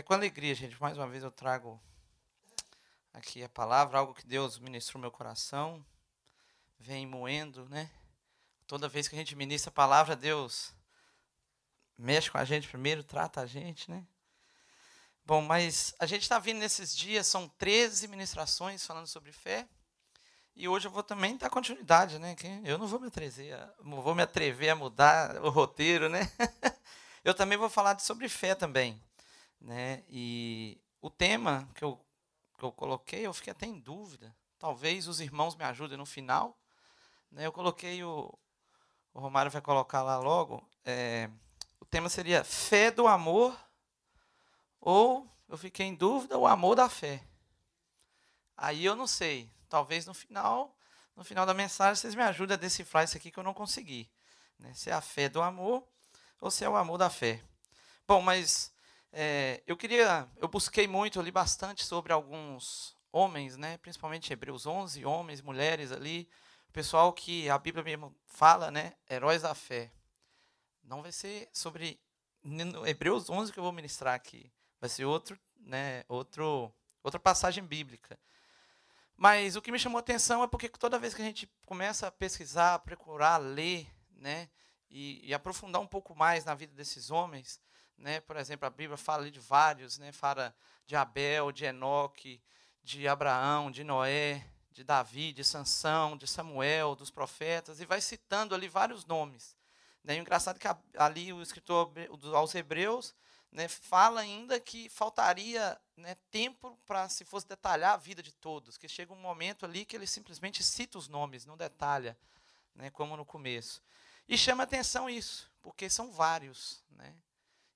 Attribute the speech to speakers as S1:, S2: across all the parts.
S1: É com alegria, gente. Mais uma vez eu trago aqui a palavra, algo que Deus ministrou no meu coração, vem moendo, né? Toda vez que a gente ministra a palavra, Deus mexe com a gente primeiro, trata a gente, né? Bom, mas a gente está vindo nesses dias, são 13 ministrações falando sobre fé. E hoje eu vou também dar continuidade, né? Eu não vou me atrever, não vou me atrever a mudar o roteiro, né? eu também vou falar sobre fé também, né? E o tema que eu, que eu coloquei, eu fiquei até em dúvida. Talvez os irmãos me ajudem no final. Né? Eu coloquei o, o Romário vai colocar lá logo. É, o tema seria fé do amor ou eu fiquei em dúvida o amor da fé. Aí eu não sei. Talvez no final, no final da mensagem, vocês me ajudem a decifrar isso aqui que eu não consegui. Né? Se é a fé do amor ou se é o amor da fé. Bom, mas é, eu queria, eu busquei muito, li bastante sobre alguns homens, né? principalmente Hebreus 11, homens, mulheres ali, pessoal que a Bíblia mesmo fala, né? heróis da fé. Não vai ser sobre Hebreus 11 que eu vou ministrar aqui, vai ser outro, né? outro, outra passagem bíblica. Mas o que me chamou a atenção é porque toda vez que a gente começa a pesquisar, a procurar, a ler, né, e, e, aprofundar um pouco mais na vida desses homens, né, por exemplo, a Bíblia fala de vários, né, fala de Abel, de Enoque, de Abraão, de Noé, de Davi, de Sansão, de Samuel, dos profetas, e vai citando ali vários nomes. Né, e o engraçado é que ali o escritor aos Hebreus né, fala ainda que faltaria né, tempo para se fosse detalhar a vida de todos, que chega um momento ali que ele simplesmente cita os nomes, não detalha, né, como no começo. E chama atenção isso, porque são vários. Né?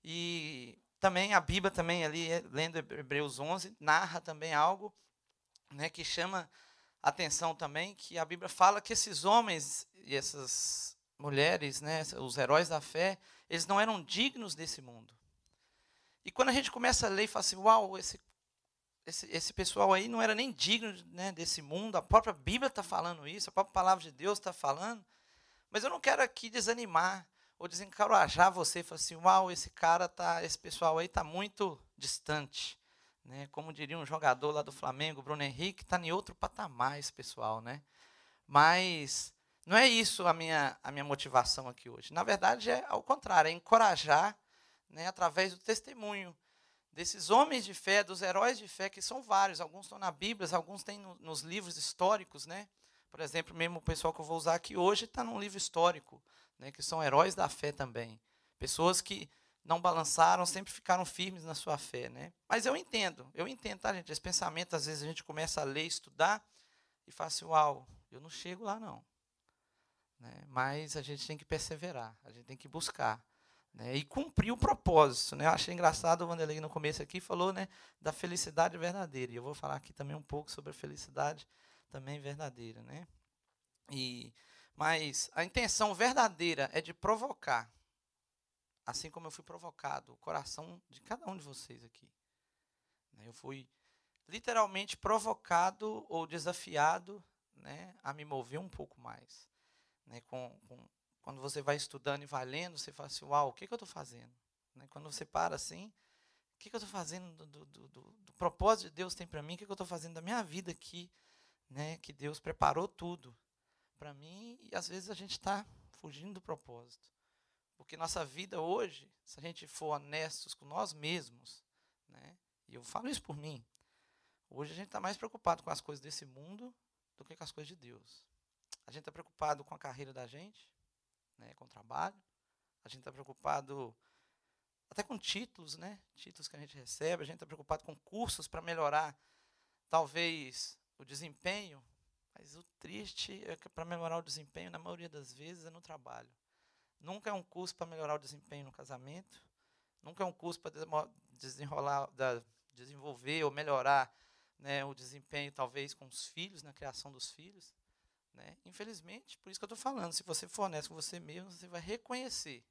S1: E também a Bíblia, também ali, é, lendo Hebreus 11, narra também algo né, que chama atenção também, que a Bíblia fala que esses homens e essas mulheres, né, os heróis da fé, eles não eram dignos desse mundo. E quando a gente começa a ler e fala assim, uau, esse, esse, esse pessoal aí não era nem digno né, desse mundo, a própria Bíblia está falando isso, a própria palavra de Deus está falando. Mas eu não quero aqui desanimar ou desencorajar você, falar assim, uau, esse cara tá, esse pessoal aí está muito distante. Né? Como diria um jogador lá do Flamengo, Bruno Henrique, está em outro patamar esse pessoal, né? Mas não é isso a minha, a minha motivação aqui hoje. Na verdade, é ao contrário, é encorajar né, através do testemunho desses homens de fé, dos heróis de fé, que são vários, alguns estão na Bíblia, alguns têm no, nos livros históricos, né? Por exemplo, mesmo o pessoal que eu vou usar aqui hoje está num livro histórico, né, que são heróis da fé também. Pessoas que não balançaram, sempre ficaram firmes na sua fé, né? Mas eu entendo, eu entendo, tá, gente? Esse pensamento, às vezes a gente começa a ler, estudar e fala assim, uau, eu não chego lá não. Né? Mas a gente tem que perseverar, a gente tem que buscar né, e cumprir o propósito. Né? Eu achei engraçado o Vanderlei no começo aqui falou né, da felicidade verdadeira. E eu vou falar aqui também um pouco sobre a felicidade também verdadeira. Né? E, mas a intenção verdadeira é de provocar, assim como eu fui provocado, o coração de cada um de vocês aqui. Né? Eu fui literalmente provocado ou desafiado né, a me mover um pouco mais. Né, com, com quando você vai estudando e vai lendo, você fala assim, uau, o que, que eu estou fazendo? Né? Quando você para assim, o que, que eu estou fazendo do, do, do, do, propósito de Deus tem para mim? O que, que eu estou fazendo da minha vida aqui? Né? Que Deus preparou tudo para mim e às vezes a gente está fugindo do propósito. Porque nossa vida hoje, se a gente for honestos com nós mesmos, né? e eu falo isso por mim, hoje a gente está mais preocupado com as coisas desse mundo do que com as coisas de Deus. A gente está preocupado com a carreira da gente, né, com o trabalho. A gente está preocupado até com títulos, né? Títulos que a gente recebe. A gente está preocupado com cursos para melhorar, talvez, o desempenho. Mas o triste é que para melhorar o desempenho, na maioria das vezes, é no trabalho. Nunca é um curso para melhorar o desempenho no casamento. Nunca é um curso para desenrolar, desenvolver ou melhorar né, o desempenho, talvez, com os filhos, na criação dos filhos. Né? Infelizmente, por isso que eu estou falando, se você for honesto com você mesmo, você vai reconhecer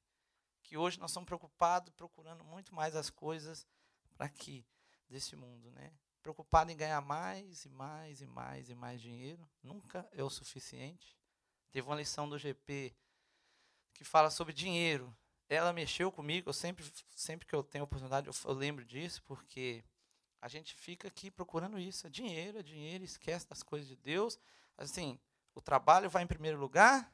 S1: que hoje nós estamos preocupados, procurando muito mais as coisas para aqui, desse mundo. Né? Preocupado em ganhar mais e mais e mais e mais dinheiro, nunca é o suficiente. Teve uma lição do GP que fala sobre dinheiro. ela mexeu comigo. Eu sempre, sempre que eu tenho oportunidade, eu, eu lembro disso, porque a gente fica aqui procurando isso. É dinheiro, é dinheiro, esquece das coisas de Deus. Assim, o trabalho vai em primeiro lugar,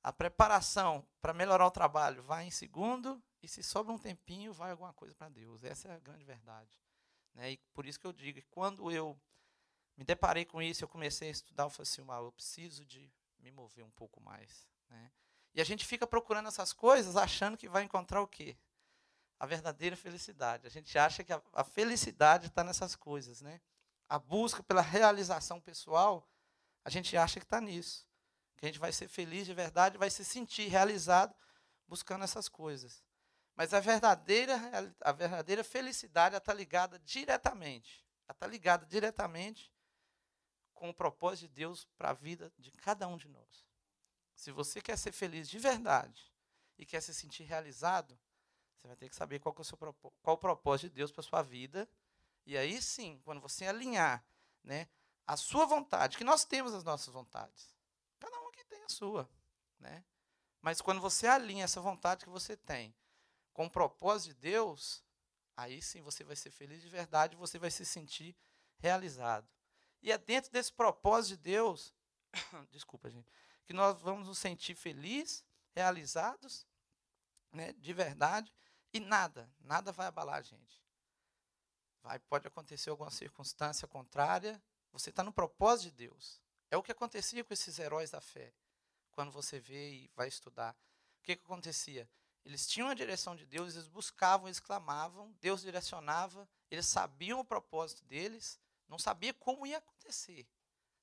S1: a preparação para melhorar o trabalho vai em segundo, e se sobra um tempinho, vai alguma coisa para Deus. Essa é a grande verdade. Né? E por isso que eu digo que quando eu me deparei com isso, eu comecei a estudar, eu falei assim, eu preciso de me mover um pouco mais. Né? E a gente fica procurando essas coisas achando que vai encontrar o quê? A verdadeira felicidade. A gente acha que a, a felicidade está nessas coisas. Né? A busca pela realização pessoal, a gente acha que está nisso. Que a gente vai ser feliz de verdade, vai se sentir realizado buscando essas coisas. Mas a verdadeira, a verdadeira felicidade está ligada diretamente. está ligada diretamente com o propósito de Deus para a vida de cada um de nós. Se você quer ser feliz de verdade e quer se sentir realizado, você vai ter que saber qual, é o, seu, qual o propósito de Deus para a sua vida. E aí sim, quando você alinhar né, a sua vontade, que nós temos as nossas vontades. Cada um aqui tem a sua. Né? Mas quando você alinha essa vontade que você tem com o propósito de Deus, aí sim você vai ser feliz de verdade, você vai se sentir realizado. E é dentro desse propósito de Deus, desculpa, gente, que nós vamos nos sentir felizes, realizados, né, de verdade, e nada, nada vai abalar a gente. Vai, pode acontecer alguma circunstância contrária, você está no propósito de Deus. É o que acontecia com esses heróis da fé, quando você vê e vai estudar. O que, que acontecia? Eles tinham a direção de Deus, eles buscavam, eles clamavam, Deus direcionava, eles sabiam o propósito deles, não sabia como ia acontecer,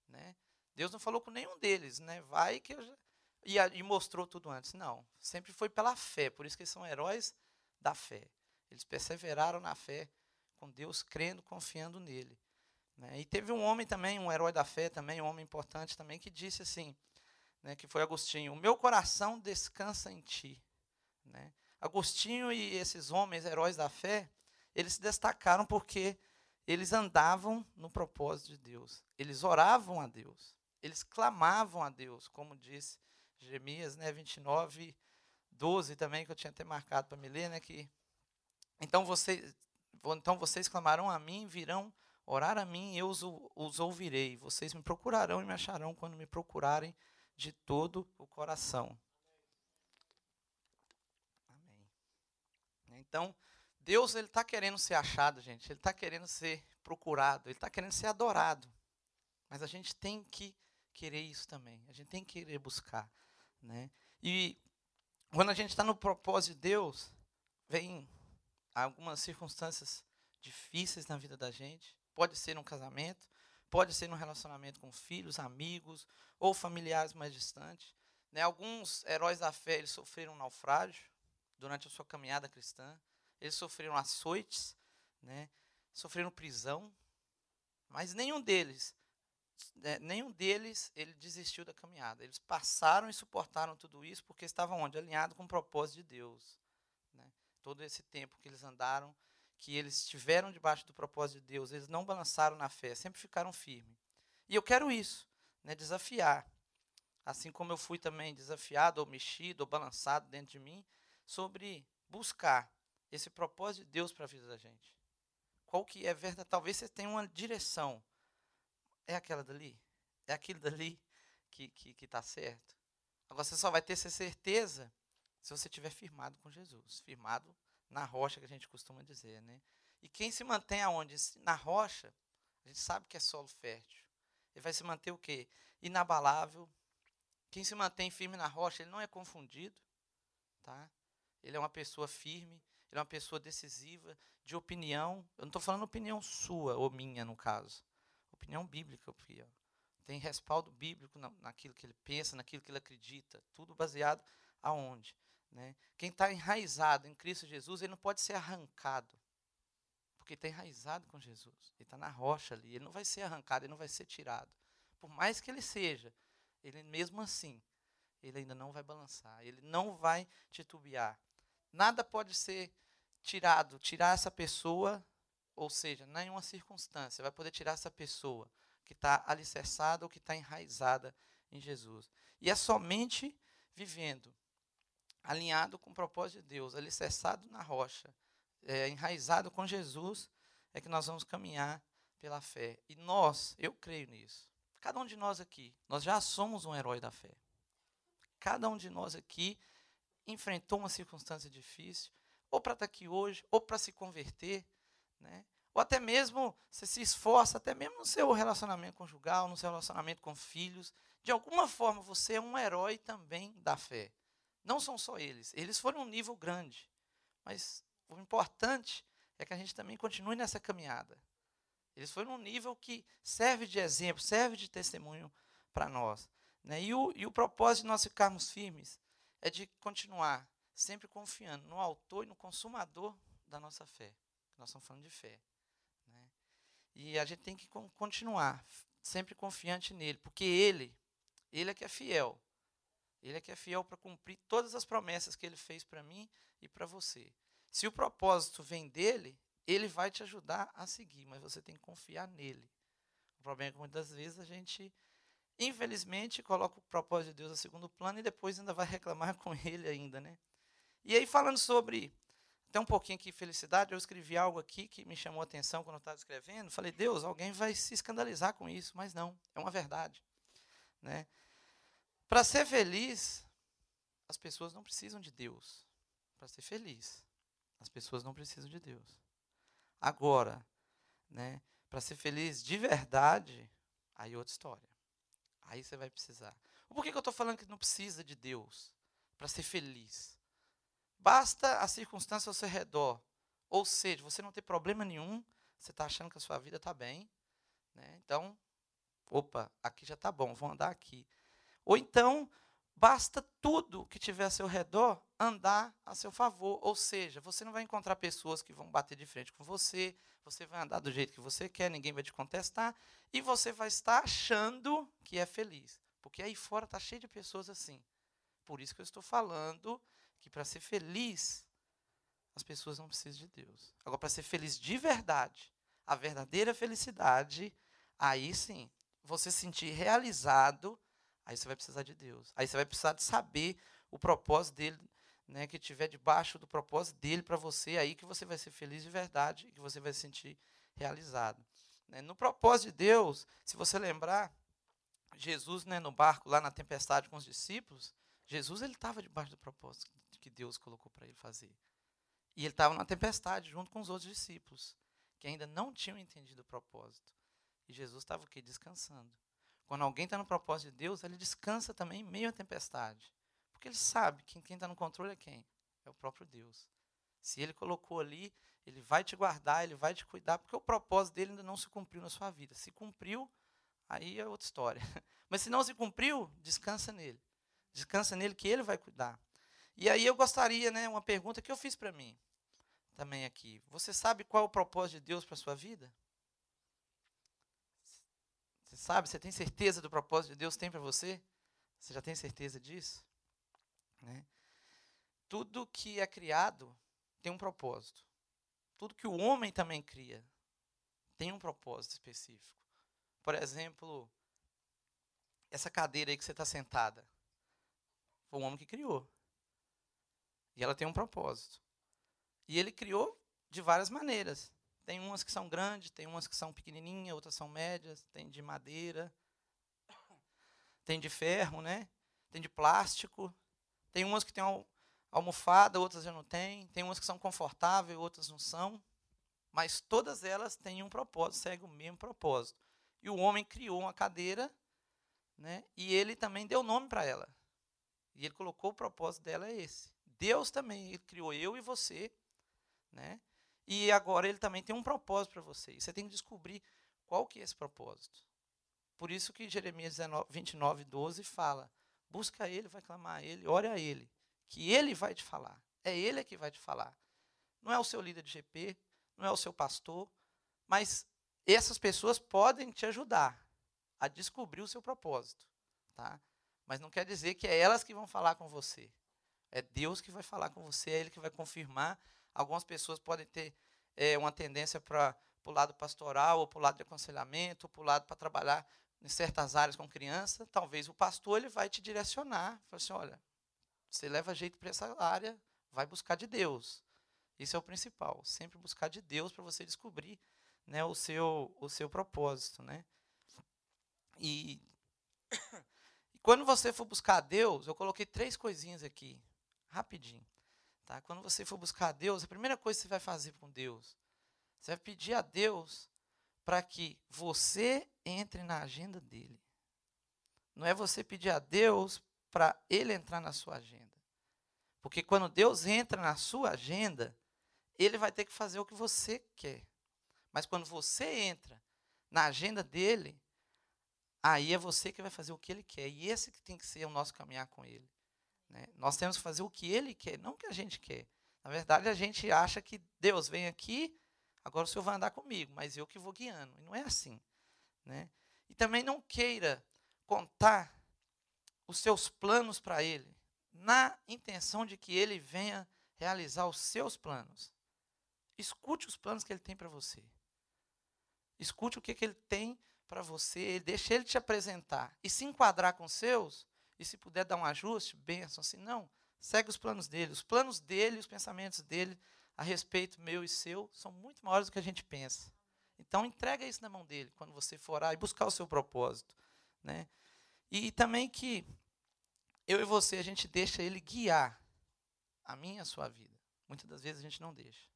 S1: né? Deus não falou com nenhum deles, né? Vai que eu já... e, e mostrou tudo antes. Não, sempre foi pela fé, por isso que eles são heróis da fé. Eles perseveraram na fé, com Deus, crendo, confiando nele. Né? E teve um homem também, um herói da fé também, um homem importante também, que disse assim, né, que foi Agostinho: O meu coração descansa em ti. Né? Agostinho e esses homens, heróis da fé, eles se destacaram porque eles andavam no propósito de Deus. Eles oravam a Deus. Eles clamavam a Deus, como disse Jeremias né, 29, 12 também, que eu tinha até marcado para me ler, né, que então vocês, então vocês clamarão a mim, virão orar a mim, eu os, os ouvirei. Vocês me procurarão e me acharão quando me procurarem de todo o coração. Então, Deus ele está querendo ser achado, gente. Ele está querendo ser procurado. Ele está querendo ser adorado. Mas a gente tem que querer isso também. A gente tem que querer buscar, né? E quando a gente está no propósito de Deus, vem algumas circunstâncias difíceis na vida da gente. Pode ser num casamento, pode ser num relacionamento com filhos, amigos ou familiares mais distantes. Né? Alguns heróis da fé eles sofreram um naufrágio durante a sua caminhada cristã. Eles sofreram açoites, né? sofreram prisão, mas nenhum deles, né, nenhum deles, ele desistiu da caminhada. Eles passaram e suportaram tudo isso porque estavam onde? Alinhados com o propósito de Deus. Né? Todo esse tempo que eles andaram, que eles estiveram debaixo do propósito de Deus, eles não balançaram na fé, sempre ficaram firmes. E eu quero isso, né, desafiar. Assim como eu fui também desafiado, ou mexido, ou balançado dentro de mim, sobre buscar esse propósito de Deus para a vida da gente. Qual que é verdade? Talvez você tenha uma direção. É aquela dali? É aquilo dali que está que, que tá certo? Agora você só vai ter essa certeza se você estiver firmado com Jesus. Firmado na rocha que a gente costuma dizer, né? E quem se mantém aonde? Na rocha, a gente sabe que é solo fértil. Ele vai se manter o quê? Inabalável. Quem se mantém firme na rocha, ele não é confundido, tá? Ele é uma pessoa firme, ele é uma pessoa decisiva, de opinião. Eu não estou falando opinião sua ou minha, no caso. Opinião bíblica, ó. Tem respaldo bíblico naquilo que ele pensa, naquilo que ele acredita. Tudo baseado aonde? Né? Quem está enraizado em Cristo Jesus, ele não pode ser arrancado. Porque está enraizado com Jesus. Ele está na rocha ali. Ele não vai ser arrancado, ele não vai ser tirado. Por mais que ele seja, ele mesmo assim, ele ainda não vai balançar. Ele não vai titubear. Nada pode ser tirado, tirar essa pessoa, ou seja, nenhuma circunstância vai poder tirar essa pessoa que está alicerçada ou que está enraizada em Jesus. E é somente vivendo alinhado com o propósito de Deus, alicerçado na rocha, é, enraizado com Jesus, é que nós vamos caminhar pela fé. E nós, eu creio nisso. Cada um de nós aqui, nós já somos um herói da fé. Cada um de nós aqui enfrentou uma circunstância difícil, ou para estar aqui hoje, ou para se converter, né? Ou até mesmo você se esforça, até mesmo no seu relacionamento conjugal, no seu relacionamento com filhos. De alguma forma você é um herói também da fé. Não são só eles. Eles foram um nível grande. Mas o importante é que a gente também continue nessa caminhada. Eles foram um nível que serve de exemplo, serve de testemunho para nós. Né? E, o, e o propósito de nós ficarmos firmes é de continuar sempre confiando no autor e no consumador da nossa fé. Nós estamos falando de fé. E a gente tem que continuar sempre confiante nele, porque ele, ele é que é fiel. Ele é que é fiel para cumprir todas as promessas que ele fez para mim e para você. Se o propósito vem dele, ele vai te ajudar a seguir, mas você tem que confiar nele. O problema é que muitas vezes a gente, infelizmente, coloca o propósito de Deus a segundo plano e depois ainda vai reclamar com ele ainda, né? E aí falando sobre até um pouquinho aqui felicidade, eu escrevi algo aqui que me chamou a atenção quando eu estava escrevendo. Falei, Deus, alguém vai se escandalizar com isso, mas não, é uma verdade. Né? Para ser feliz, as pessoas não precisam de Deus. Para ser feliz, as pessoas não precisam de Deus. Agora, né, para ser feliz de verdade, aí é outra história. Aí você vai precisar. Por que, que eu estou falando que não precisa de Deus para ser feliz? Basta a circunstância ao seu redor. Ou seja, você não tem problema nenhum, você está achando que a sua vida está bem. Né? Então, opa, aqui já está bom, vou andar aqui. Ou então, basta tudo que tiver ao seu redor andar a seu favor. Ou seja, você não vai encontrar pessoas que vão bater de frente com você, você vai andar do jeito que você quer, ninguém vai te contestar, e você vai estar achando que é feliz. Porque aí fora está cheio de pessoas assim. Por isso que eu estou falando que para ser feliz, as pessoas não precisam de Deus. Agora, para ser feliz de verdade, a verdadeira felicidade, aí sim, você se sentir realizado, aí você vai precisar de Deus. Aí você vai precisar de saber o propósito dele, né, que estiver debaixo do propósito dele para você, aí que você vai ser feliz de verdade e que você vai se sentir realizado. Né. No propósito de Deus, se você lembrar, Jesus né, no barco lá na tempestade com os discípulos, Jesus ele estava debaixo do propósito que Deus colocou para ele fazer. E ele estava na tempestade junto com os outros discípulos, que ainda não tinham entendido o propósito. E Jesus estava o quê? Descansando. Quando alguém está no propósito de Deus, ele descansa também em meio à tempestade. Porque ele sabe que quem está no controle é quem? É o próprio Deus. Se ele colocou ali, ele vai te guardar, ele vai te cuidar, porque o propósito dele ainda não se cumpriu na sua vida. Se cumpriu, aí é outra história. Mas se não se cumpriu, descansa nele. Descansa nele que ele vai cuidar. E aí eu gostaria, né, uma pergunta que eu fiz para mim também aqui. Você sabe qual é o propósito de Deus para sua vida? Você sabe? Você tem certeza do propósito de Deus tem para você? Você já tem certeza disso? Né? Tudo que é criado tem um propósito. Tudo que o homem também cria tem um propósito específico. Por exemplo, essa cadeira aí que você está sentada. Foi o homem que criou. E ela tem um propósito. E ele criou de várias maneiras. Tem umas que são grandes, tem umas que são pequenininhas, outras são médias, tem de madeira, tem de ferro, né? Tem de plástico. Tem umas que tem almofada, outras já não tem. Tem umas que são confortáveis, outras não são. Mas todas elas têm um propósito, seguem o mesmo propósito. E o homem criou uma cadeira, né? E ele também deu nome para ela. E ele colocou o propósito dela é esse. Deus também criou eu e você, né? E agora ele também tem um propósito para você. E você tem que descobrir qual que é esse propósito. Por isso que Jeremias 19, 29, 12 fala: busca ele, vai clamar a ele, ore a ele, que ele vai te falar. É ele que vai te falar. Não é o seu líder de GP, não é o seu pastor, mas essas pessoas podem te ajudar a descobrir o seu propósito, tá? Mas não quer dizer que é elas que vão falar com você. É Deus que vai falar com você, é Ele que vai confirmar. Algumas pessoas podem ter é, uma tendência para o lado pastoral, ou para o lado de aconselhamento, ou para o lado para trabalhar em certas áreas com criança. Talvez o pastor ele vai te direcionar. Fala assim, olha, Você leva jeito para essa área, vai buscar de Deus. Isso é o principal. Sempre buscar de Deus para você descobrir né, o, seu, o seu propósito. Né? E, e quando você for buscar a Deus, eu coloquei três coisinhas aqui, rapidinho. Tá? Quando você for buscar a Deus, a primeira coisa que você vai fazer com Deus, você vai pedir a Deus para que você entre na agenda dele. Não é você pedir a Deus para ele entrar na sua agenda. Porque quando Deus entra na sua agenda, ele vai ter que fazer o que você quer. Mas quando você entra na agenda dele, aí é você que vai fazer o que ele quer. E esse que tem que ser o nosso caminhar com ele. Né? Nós temos que fazer o que ele quer, não o que a gente quer. Na verdade, a gente acha que Deus vem aqui, agora o Senhor vai andar comigo, mas eu que vou guiando. E não é assim. Né? E também não queira contar os seus planos para Ele, na intenção de que Ele venha realizar os seus planos. Escute os planos que Ele tem para você. Escute o que, que Ele tem para você, deixe Ele te apresentar. E se enquadrar com os seus, e se puder dar um ajuste, benção. Se não, segue os planos dele. Os planos dele, os pensamentos dele a respeito meu e seu são muito maiores do que a gente pensa. Então entrega isso na mão dele quando você for orar e buscar o seu propósito, né? E também que eu e você a gente deixa ele guiar a minha e a sua vida. Muitas das vezes a gente não deixa.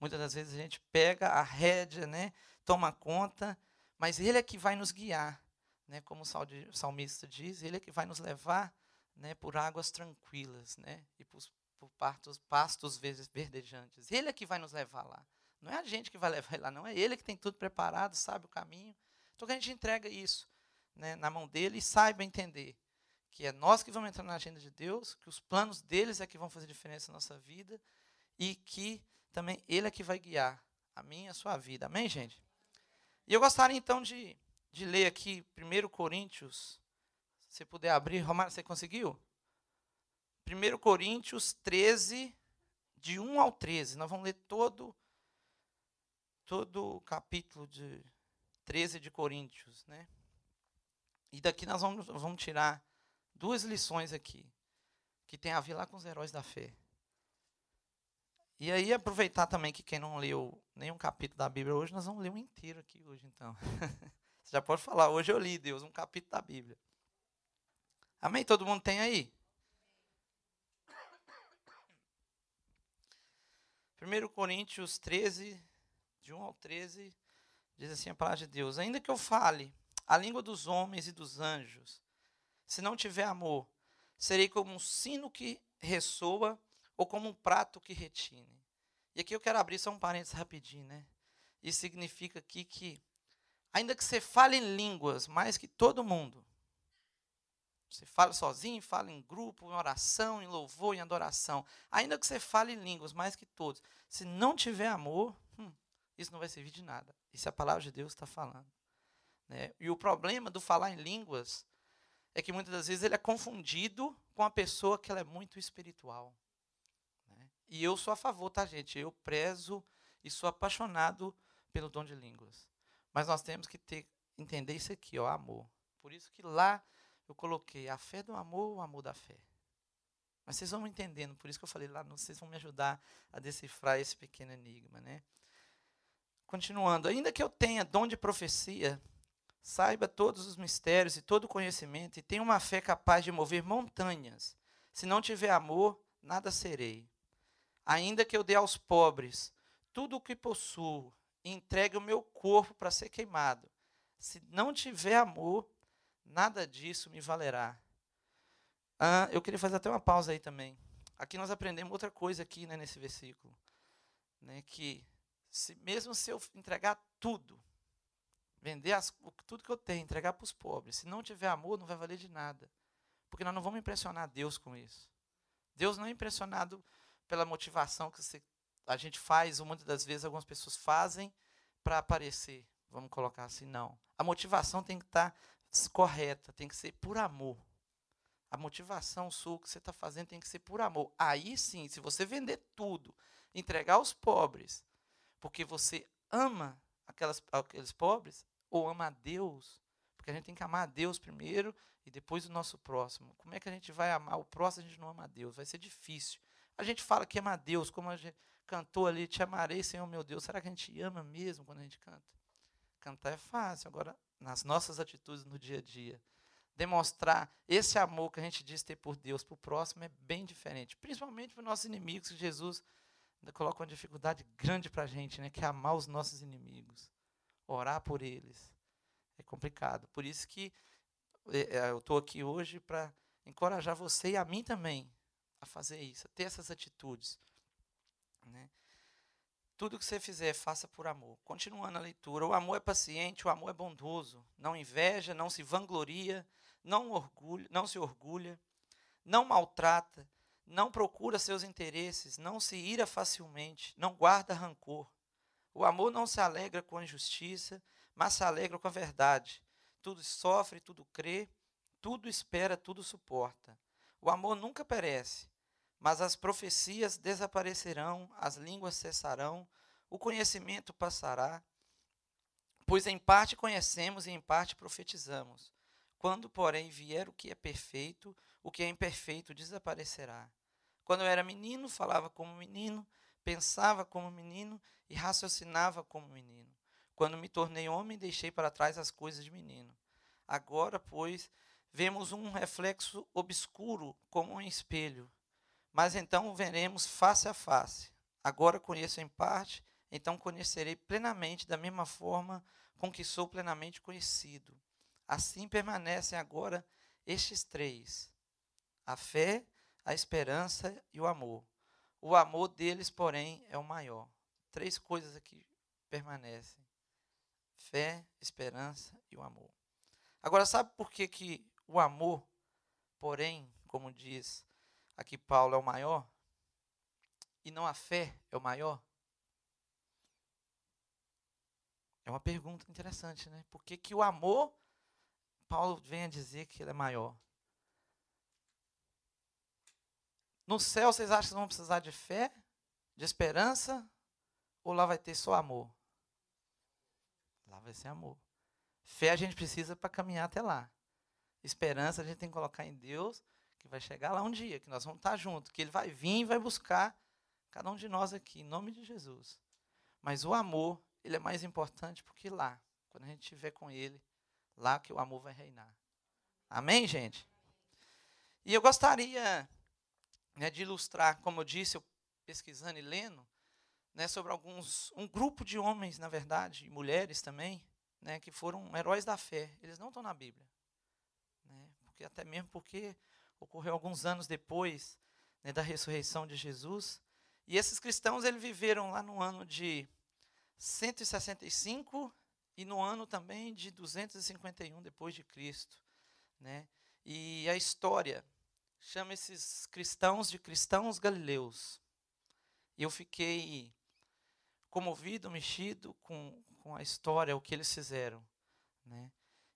S1: Muitas das vezes a gente pega a rédea, né, toma conta, mas ele é que vai nos guiar, né, como o salmista diz, ele é que vai nos levar, né, por águas tranquilas, né, e por, por pastos, pastos verdejantes. Ele é que vai nos levar lá. Não é a gente que vai levar ele lá, não. É ele que tem tudo preparado, sabe o caminho. Então que a gente entrega isso né, na mão dele e saiba entender que é nós que vamos entrar na agenda de Deus, que os planos deles é que vão fazer diferença na nossa vida e que também ele é que vai guiar a minha e a sua vida. Amém, gente? E eu gostaria então de, de ler aqui 1 Coríntios, se puder abrir, Romário, você conseguiu? 1 Coríntios 13, de 1 ao 13. Nós vamos ler todo todo o capítulo de 13 de Coríntios, né? E daqui nós vamos, vamos tirar duas lições aqui, que tem a ver lá com os heróis da fé. E aí aproveitar também que quem não leu nenhum capítulo da Bíblia hoje, nós vamos ler um inteiro aqui hoje, então. Você já pode falar, hoje eu li, Deus, um capítulo da Bíblia. Amém? Todo mundo tem aí? 1 Coríntios 13, de 1 ao 13, diz assim a palavra de Deus: Ainda que eu fale a língua dos homens e dos anjos, se não tiver amor, serei como um sino que ressoa ou como um prato que retine. E aqui eu quero abrir só um parênteses rapidinho, né? Isso significa aqui que, ainda que você fale em línguas mais que todo mundo, você fala sozinho, fala em grupo, em oração, em louvor, em adoração, ainda que você fale em línguas mais que todos, se não tiver amor, hum, isso não vai servir de nada. Isso é a palavra de Deus está falando. Né? E o problema do falar em línguas é que muitas das vezes ele é confundido com a pessoa que ela é muito espiritual. Né? E eu sou a favor, tá, gente? Eu prezo e sou apaixonado pelo dom de línguas. Mas nós temos que ter, entender isso aqui, ó, amor. Por isso que lá eu coloquei a fé do amor, o amor da fé. Mas vocês vão entendendo, por isso que eu falei lá, vocês vão me ajudar a decifrar esse pequeno enigma, né? Continuando, ainda que eu tenha dom de profecia, saiba todos os mistérios e todo o conhecimento, e tenha uma fé capaz de mover montanhas, se não tiver amor, nada serei. Ainda que eu dê aos pobres tudo o que possuo, entregue o meu corpo para ser queimado, se não tiver amor, nada disso me valerá. Ah, eu queria fazer até uma pausa aí também. Aqui nós aprendemos outra coisa aqui né, nesse versículo, né, que se, mesmo se eu entregar tudo, vender as, tudo que eu tenho, entregar para os pobres, se não tiver amor, não vai valer de nada. Porque nós não vamos impressionar Deus com isso. Deus não é impressionado pela motivação que você, a gente faz, muitas das vezes algumas pessoas fazem para aparecer. Vamos colocar assim, não. A motivação tem que estar tá correta, tem que ser por amor. A motivação sua que você está fazendo tem que ser por amor. Aí sim, se você vender tudo, entregar aos pobres, porque você ama aquelas, aqueles pobres, ou ama a Deus, porque Porque a gente tem que amar a Deus primeiro e depois o nosso próximo. Como é que a gente vai amar o próximo se a gente não ama a Deus? Vai ser difícil. A gente fala que ama a Deus, como a gente cantou ali, te amarei, Senhor meu Deus. Será que a gente ama mesmo quando a gente canta? Cantar é fácil, agora nas nossas atitudes no dia a dia, demonstrar esse amor que a gente diz ter por Deus, para o próximo, é bem diferente. Principalmente para os nossos inimigos, que Jesus coloca uma dificuldade grande para a gente, né, que é amar os nossos inimigos, orar por eles. É complicado. Por isso que é, é, eu estou aqui hoje para encorajar você e a mim também a fazer isso, a ter essas atitudes. Né? Tudo que você fizer, faça por amor. Continuando a leitura, o amor é paciente, o amor é bondoso, não inveja, não se vangloria, não, orgulha, não se orgulha, não maltrata, não procura seus interesses, não se ira facilmente, não guarda rancor. O amor não se alegra com a injustiça, mas se alegra com a verdade. Tudo sofre, tudo crê, tudo espera, tudo suporta. O amor nunca perece, mas as profecias desaparecerão, as línguas cessarão, o conhecimento passará. Pois em parte conhecemos e em parte profetizamos. Quando, porém, vier o que é perfeito, o que é imperfeito desaparecerá. Quando eu era menino, falava como menino, pensava como menino e raciocinava como menino. Quando me tornei homem, deixei para trás as coisas de menino. Agora, pois, vemos um reflexo obscuro como um espelho, mas então veremos face a face. Agora conheço em parte, então conhecerei plenamente da mesma forma com que sou plenamente conhecido. Assim permanecem agora estes três: a fé, a esperança e o amor. O amor deles, porém, é o maior. Três coisas aqui permanecem fé, esperança e o amor. Agora, sabe por que, que o amor, porém, como diz aqui Paulo, é o maior? E não a fé é o maior? É uma pergunta interessante, né? Por que, que o amor, Paulo vem a dizer que ele é maior? No céu, vocês acham que vão precisar de fé, de esperança, ou lá vai ter só amor? Lá vai ser amor. Fé a gente precisa para caminhar até lá. Esperança a gente tem que colocar em Deus, que vai chegar lá um dia, que nós vamos estar juntos, que Ele vai vir e vai buscar cada um de nós aqui, em nome de Jesus. Mas o amor, ele é mais importante porque lá, quando a gente estiver com Ele, lá que o amor vai reinar. Amém, gente? E eu gostaria né, de ilustrar, como eu disse, eu pesquisando e lendo, né, sobre alguns um grupo de homens, na verdade, e mulheres também, né, que foram heróis da fé. Eles não estão na Bíblia, né, porque até mesmo porque ocorreu alguns anos depois né, da ressurreição de Jesus. E esses cristãos eles viveram lá no ano de 165 e no ano também de 251 depois de Cristo, né? E a história chama esses cristãos de cristãos galileus. E eu fiquei comovido, mexido com, com a história, o que eles fizeram. Né?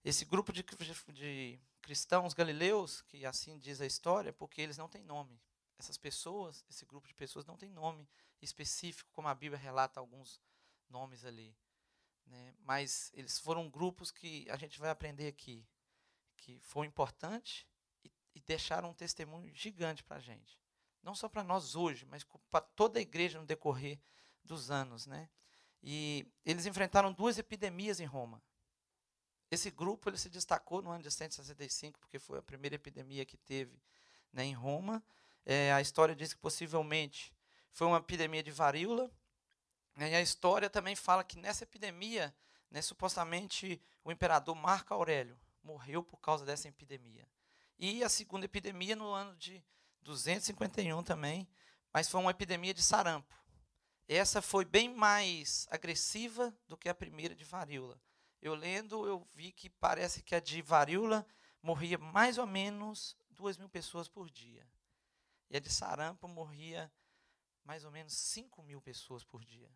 S1: Esse grupo de, de cristãos galileus, que assim diz a história, porque eles não têm nome. Essas pessoas, esse grupo de pessoas não tem nome específico, como a Bíblia relata alguns nomes ali. Né? Mas eles foram grupos que a gente vai aprender aqui, que foi importante e, e deixaram um testemunho gigante para a gente. Não só para nós hoje, mas para toda a igreja no decorrer dos anos, né? E eles enfrentaram duas epidemias em Roma. Esse grupo ele se destacou no ano de 165, porque foi a primeira epidemia que teve né, em Roma. É, a história diz que possivelmente foi uma epidemia de varíola. Né, e a história também fala que nessa epidemia, né, supostamente, o imperador Marco Aurélio morreu por causa dessa epidemia. E a segunda epidemia no ano de 251 também, mas foi uma epidemia de sarampo. Essa foi bem mais agressiva do que a primeira de varíola. Eu lendo, eu vi que parece que a de varíola morria mais ou menos duas mil pessoas por dia. E a de sarampo morria mais ou menos 5 mil pessoas por dia.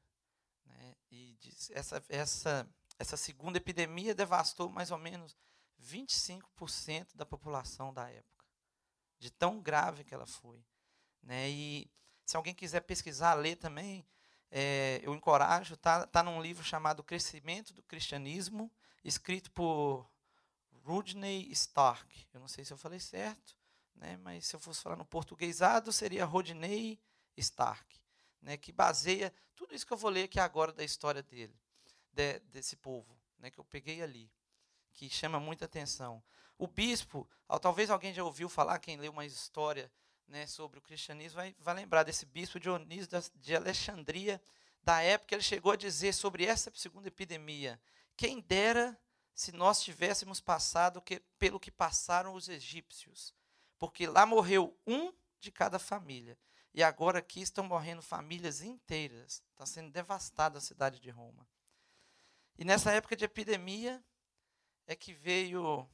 S1: Né? E essa, essa, essa segunda epidemia devastou mais ou menos 25% da população da época. De tão grave que ela foi. Né? E se alguém quiser pesquisar, ler também, é, eu encorajo, está tá num livro chamado Crescimento do Cristianismo, escrito por Rodney Stark. Eu não sei se eu falei certo, né, mas se eu fosse falar no portuguesado, seria Rodney Stark, né, que baseia tudo isso que eu vou ler aqui agora da história dele, de, desse povo, né, que eu peguei ali, que chama muita atenção. O bispo, talvez alguém já ouviu falar, quem leu uma história né, sobre o cristianismo vai, vai lembrar desse bispo Dionísio de Alexandria, da época, ele chegou a dizer sobre essa segunda epidemia: quem dera se nós tivéssemos passado que, pelo que passaram os egípcios, porque lá morreu um de cada família. E agora aqui estão morrendo famílias inteiras. Está sendo devastada a cidade de Roma. E nessa época de epidemia é que veio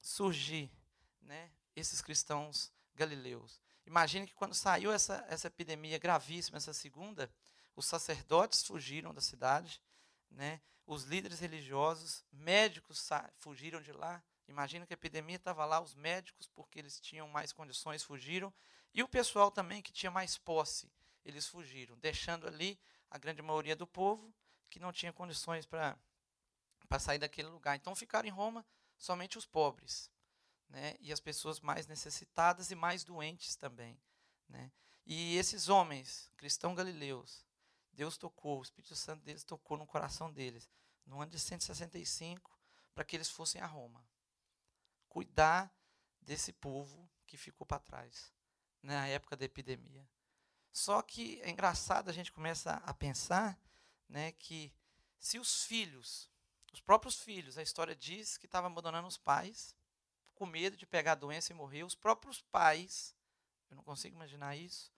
S1: surgir né, esses cristãos galileus. Imagine que quando saiu essa, essa epidemia gravíssima, essa segunda, os sacerdotes fugiram da cidade, né? os líderes religiosos, médicos fugiram de lá. Imagina que a epidemia estava lá, os médicos, porque eles tinham mais condições, fugiram. E o pessoal também que tinha mais posse, eles fugiram, deixando ali a grande maioria do povo que não tinha condições para sair daquele lugar. Então ficaram em Roma somente os pobres, né? e as pessoas mais necessitadas e mais doentes também. Né? E esses homens, cristãos galileus, Deus tocou, o Espírito Santo deles tocou no coração deles, no ano de 165, para que eles fossem a Roma. Cuidar desse povo que ficou para trás, né, na época da epidemia. Só que é engraçado, a gente começa a pensar né, que se os filhos, os próprios filhos, a história diz que estavam abandonando os pais, com medo de pegar a doença e morrer, os próprios pais, eu não consigo imaginar isso,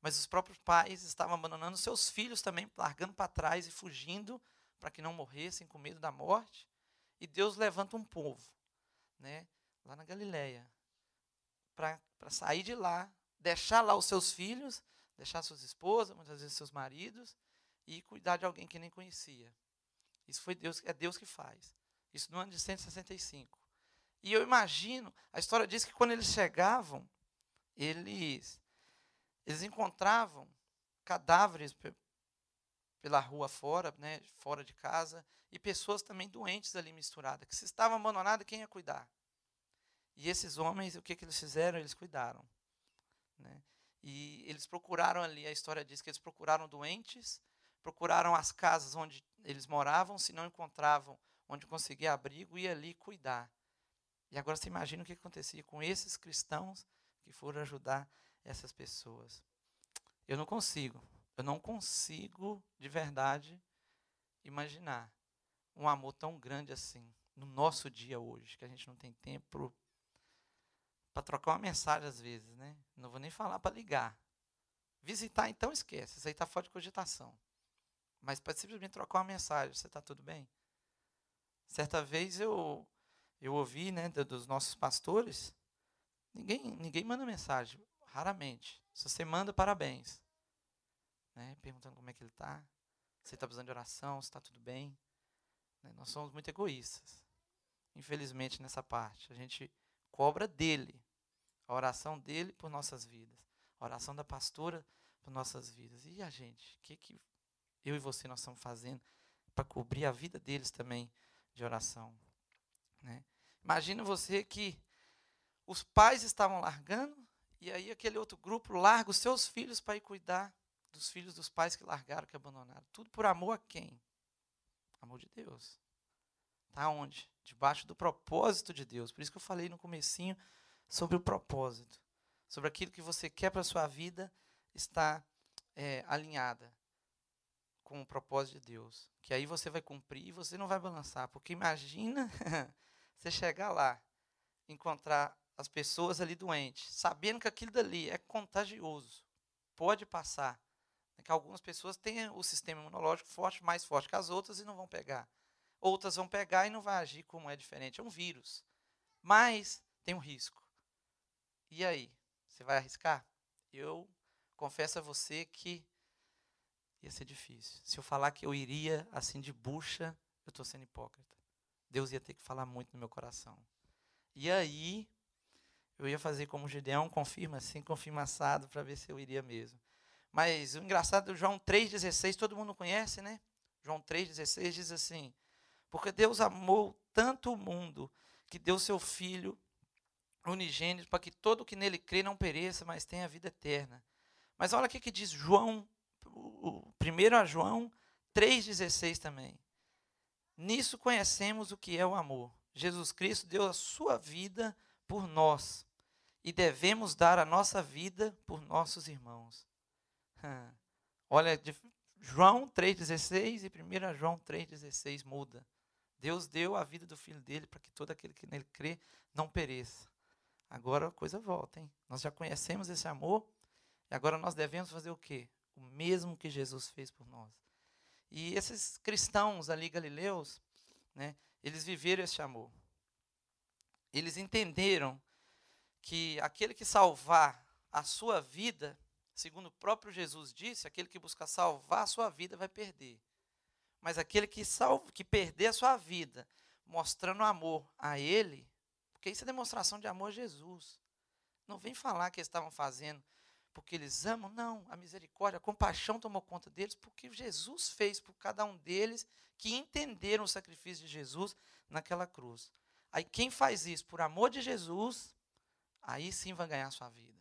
S1: mas os próprios pais estavam abandonando seus filhos também, largando para trás e fugindo para que não morressem com medo da morte. E Deus levanta um povo, né, lá na Galileia, para sair de lá, deixar lá os seus filhos, deixar suas esposas, muitas vezes seus maridos, e cuidar de alguém que nem conhecia. Isso foi Deus, é Deus que faz. Isso no ano de 165. E eu imagino, a história diz que quando eles chegavam, eles eles encontravam cadáveres pela rua fora, né, fora de casa, e pessoas também doentes ali misturadas, que se estavam abandonadas, quem ia cuidar? E esses homens, o que, que eles fizeram? Eles cuidaram. Né? E eles procuraram ali, a história diz que eles procuraram doentes, procuraram as casas onde eles moravam, se não encontravam onde conseguir abrigo, e ali cuidar. E agora você imagina o que acontecia com esses cristãos que foram ajudar essas pessoas. Eu não consigo, eu não consigo de verdade imaginar um amor tão grande assim no nosso dia hoje, que a gente não tem tempo para trocar uma mensagem às vezes, né? Não vou nem falar para ligar. Visitar, então esquece, isso aí está fora de cogitação. Mas para simplesmente trocar uma mensagem, você está tudo bem? Certa vez eu, eu ouvi né, dos nossos pastores, ninguém, ninguém manda mensagem. Raramente. Se você manda, parabéns. Né? Perguntando como é que ele está. Se está precisando de oração, se está tudo bem. Né? Nós somos muito egoístas. Infelizmente, nessa parte. A gente cobra dele. A oração dele por nossas vidas. A oração da pastora por nossas vidas. E a gente? O que, que eu e você nós estamos fazendo para cobrir a vida deles também de oração? Né? Imagina você que os pais estavam largando e aí aquele outro grupo larga os seus filhos para ir cuidar dos filhos dos pais que largaram, que abandonaram. Tudo por amor a quem? Amor de Deus. Está onde? Debaixo do propósito de Deus. Por isso que eu falei no comecinho sobre o propósito. Sobre aquilo que você quer para a sua vida está é, alinhada com o propósito de Deus. Que aí você vai cumprir e você não vai balançar. Porque imagina você chegar lá, encontrar as pessoas ali doentes, sabendo que aquilo dali é contagioso, pode passar. É que algumas pessoas têm o sistema imunológico forte, mais forte que as outras e não vão pegar. Outras vão pegar e não vai agir como é diferente. É um vírus. Mas tem um risco. E aí? Você vai arriscar? Eu confesso a você que ia ser difícil. Se eu falar que eu iria assim de bucha, eu estou sendo hipócrita. Deus ia ter que falar muito no meu coração. E aí, eu ia fazer como Gideão, confirma assim, confirma assado, para ver se eu iria mesmo. Mas o engraçado, João 3,16, todo mundo conhece, né? João 3,16 diz assim: Porque Deus amou tanto o mundo que deu seu Filho unigênito para que todo que nele crê não pereça, mas tenha vida eterna. Mas olha o que diz João, o, primeiro a João 3,16 também. Nisso conhecemos o que é o amor. Jesus Cristo deu a sua vida por nós e devemos dar a nossa vida por nossos irmãos. Olha, João 3,16 e 1 João 3,16 muda. Deus deu a vida do filho dele para que todo aquele que nele crê não pereça. Agora a coisa volta, hein? Nós já conhecemos esse amor e agora nós devemos fazer o quê? O mesmo que Jesus fez por nós. E esses cristãos ali galileus, né, eles viveram esse amor. Eles entenderam que aquele que salvar a sua vida, segundo o próprio Jesus disse, aquele que busca salvar a sua vida vai perder. Mas aquele que, salva, que perder a sua vida, mostrando amor a Ele, porque isso é demonstração de amor a Jesus. Não vem falar que eles estavam fazendo porque eles amam, não. A misericórdia, a compaixão tomou conta deles, porque Jesus fez por cada um deles que entenderam o sacrifício de Jesus naquela cruz. Aí quem faz isso por amor de Jesus, aí sim vai ganhar a sua vida.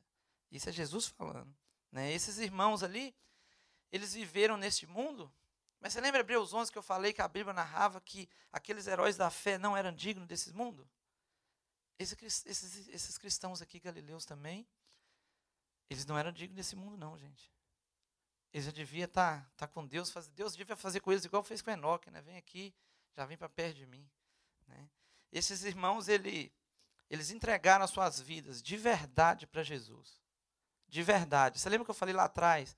S1: Isso é Jesus falando. Né? Esses irmãos ali, eles viveram neste mundo mas você lembra Hebreus 11 que eu falei que a Bíblia narrava que aqueles heróis da fé não eram dignos desse mundo? Esses, esses, esses cristãos aqui, galileus também, eles não eram dignos desse mundo, não, gente. Eles já deviam estar tá, tá com Deus, fazer, Deus devia fazer com eles igual fez com Enoque, né? Vem aqui, já vem para perto de mim. Né? Esses irmãos, ele, eles entregaram as suas vidas de verdade para Jesus. De verdade. Você lembra que eu falei lá atrás?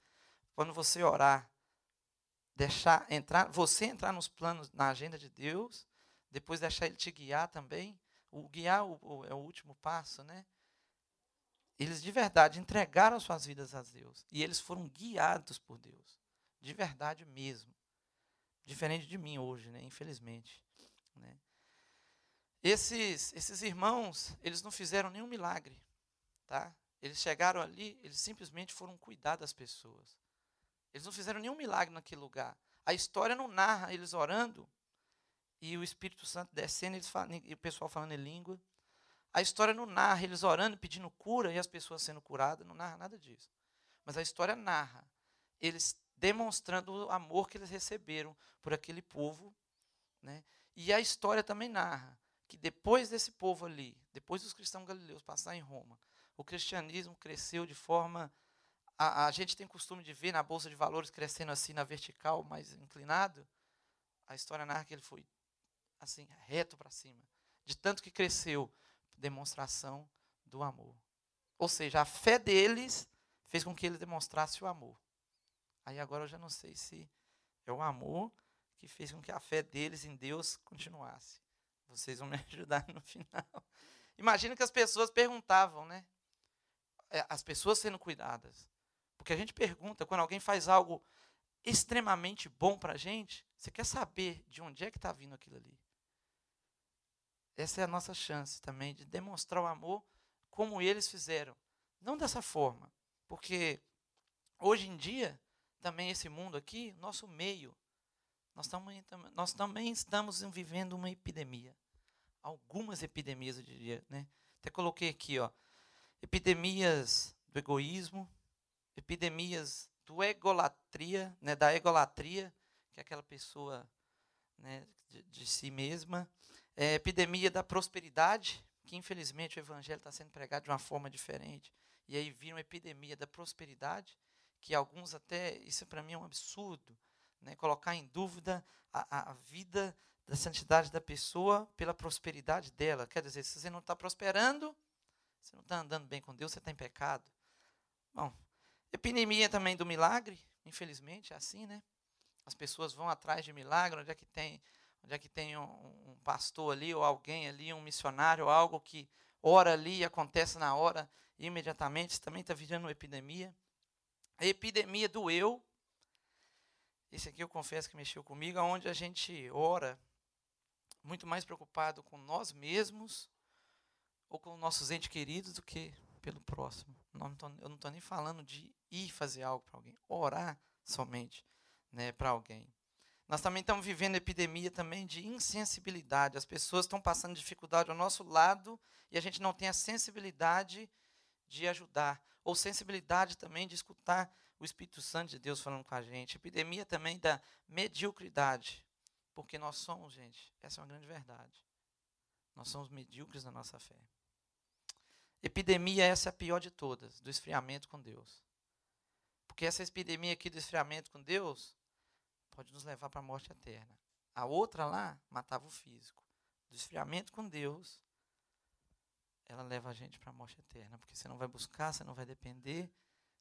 S1: Quando você orar, deixar entrar, você entrar nos planos, na agenda de Deus, depois deixar Ele te guiar também. O guiar o, o, é o último passo, né? Eles de verdade entregaram suas vidas a Deus e eles foram guiados por Deus, de verdade mesmo, diferente de mim hoje, né? Infelizmente, né? Esses esses irmãos, eles não fizeram nenhum milagre, tá? Eles chegaram ali, eles simplesmente foram cuidar das pessoas. Eles não fizeram nenhum milagre naquele lugar. A história não narra eles orando e o Espírito Santo descendo eles falam, e o pessoal falando em língua. A história não narra eles orando, pedindo cura e as pessoas sendo curadas, não narra nada disso. Mas a história narra eles demonstrando o amor que eles receberam por aquele povo. Né? E a história também narra que depois desse povo ali, depois dos cristãos galileus passar em Roma, o cristianismo cresceu de forma a, a gente tem costume de ver na bolsa de valores crescendo assim na vertical, mais inclinado. A história narra que ele foi assim, reto para cima. De tanto que cresceu, demonstração do amor. Ou seja, a fé deles fez com que ele demonstrasse o amor. Aí agora eu já não sei se é o amor que fez com que a fé deles em Deus continuasse. Vocês vão me ajudar no final. Imagina que as pessoas perguntavam, né? É, as pessoas sendo cuidadas. Porque a gente pergunta, quando alguém faz algo extremamente bom para a gente, você quer saber de onde é que está vindo aquilo ali. Essa é a nossa chance também de demonstrar o amor como eles fizeram. Não dessa forma, porque hoje em dia, também esse mundo aqui, nosso meio, nós também, nós também estamos vivendo uma epidemia. Algumas epidemias, eu diria. Né? Até coloquei aqui, ó, epidemias do egoísmo, epidemias do egolatria, né, da egolatria, que é aquela pessoa né, de, de, si mesma, é, epidemia da prosperidade, que infelizmente o evangelho está sendo pregado de uma forma diferente, e aí vira uma epidemia da prosperidade, que alguns até, isso para mim é um absurdo, né, colocar em dúvida a, a vida da santidade da pessoa pela prosperidade dela. Quer dizer, se você não está prosperando, você não está andando bem com Deus, você está em pecado. Bom, Epidemia também do milagre, infelizmente, é assim, né? As pessoas vão atrás de milagre, onde é que tem, onde é que tem um, um pastor ali, ou alguém ali, um missionário, algo que ora ali e acontece na hora, imediatamente, também está virando uma epidemia. A epidemia do eu, esse aqui eu confesso que mexeu comigo, onde a gente ora muito mais preocupado com nós mesmos ou com nossos entes queridos do que pelo próximo. Eu não estou nem falando de ir fazer algo para alguém, orar somente né, para alguém. Nós também estamos vivendo epidemia também de insensibilidade. As pessoas estão passando dificuldade ao nosso lado e a gente não tem a sensibilidade de ajudar. Ou sensibilidade também de escutar o Espírito Santo de Deus falando com a gente. Epidemia também da mediocridade. Porque nós somos, gente, essa é uma grande verdade. Nós somos medíocres na nossa fé. Epidemia, essa é a pior de todas, do esfriamento com Deus. Porque essa epidemia aqui do esfriamento com Deus pode nos levar para a morte eterna. A outra lá matava o físico. Do esfriamento com Deus, ela leva a gente para a morte eterna. Porque você não vai buscar, você não vai depender.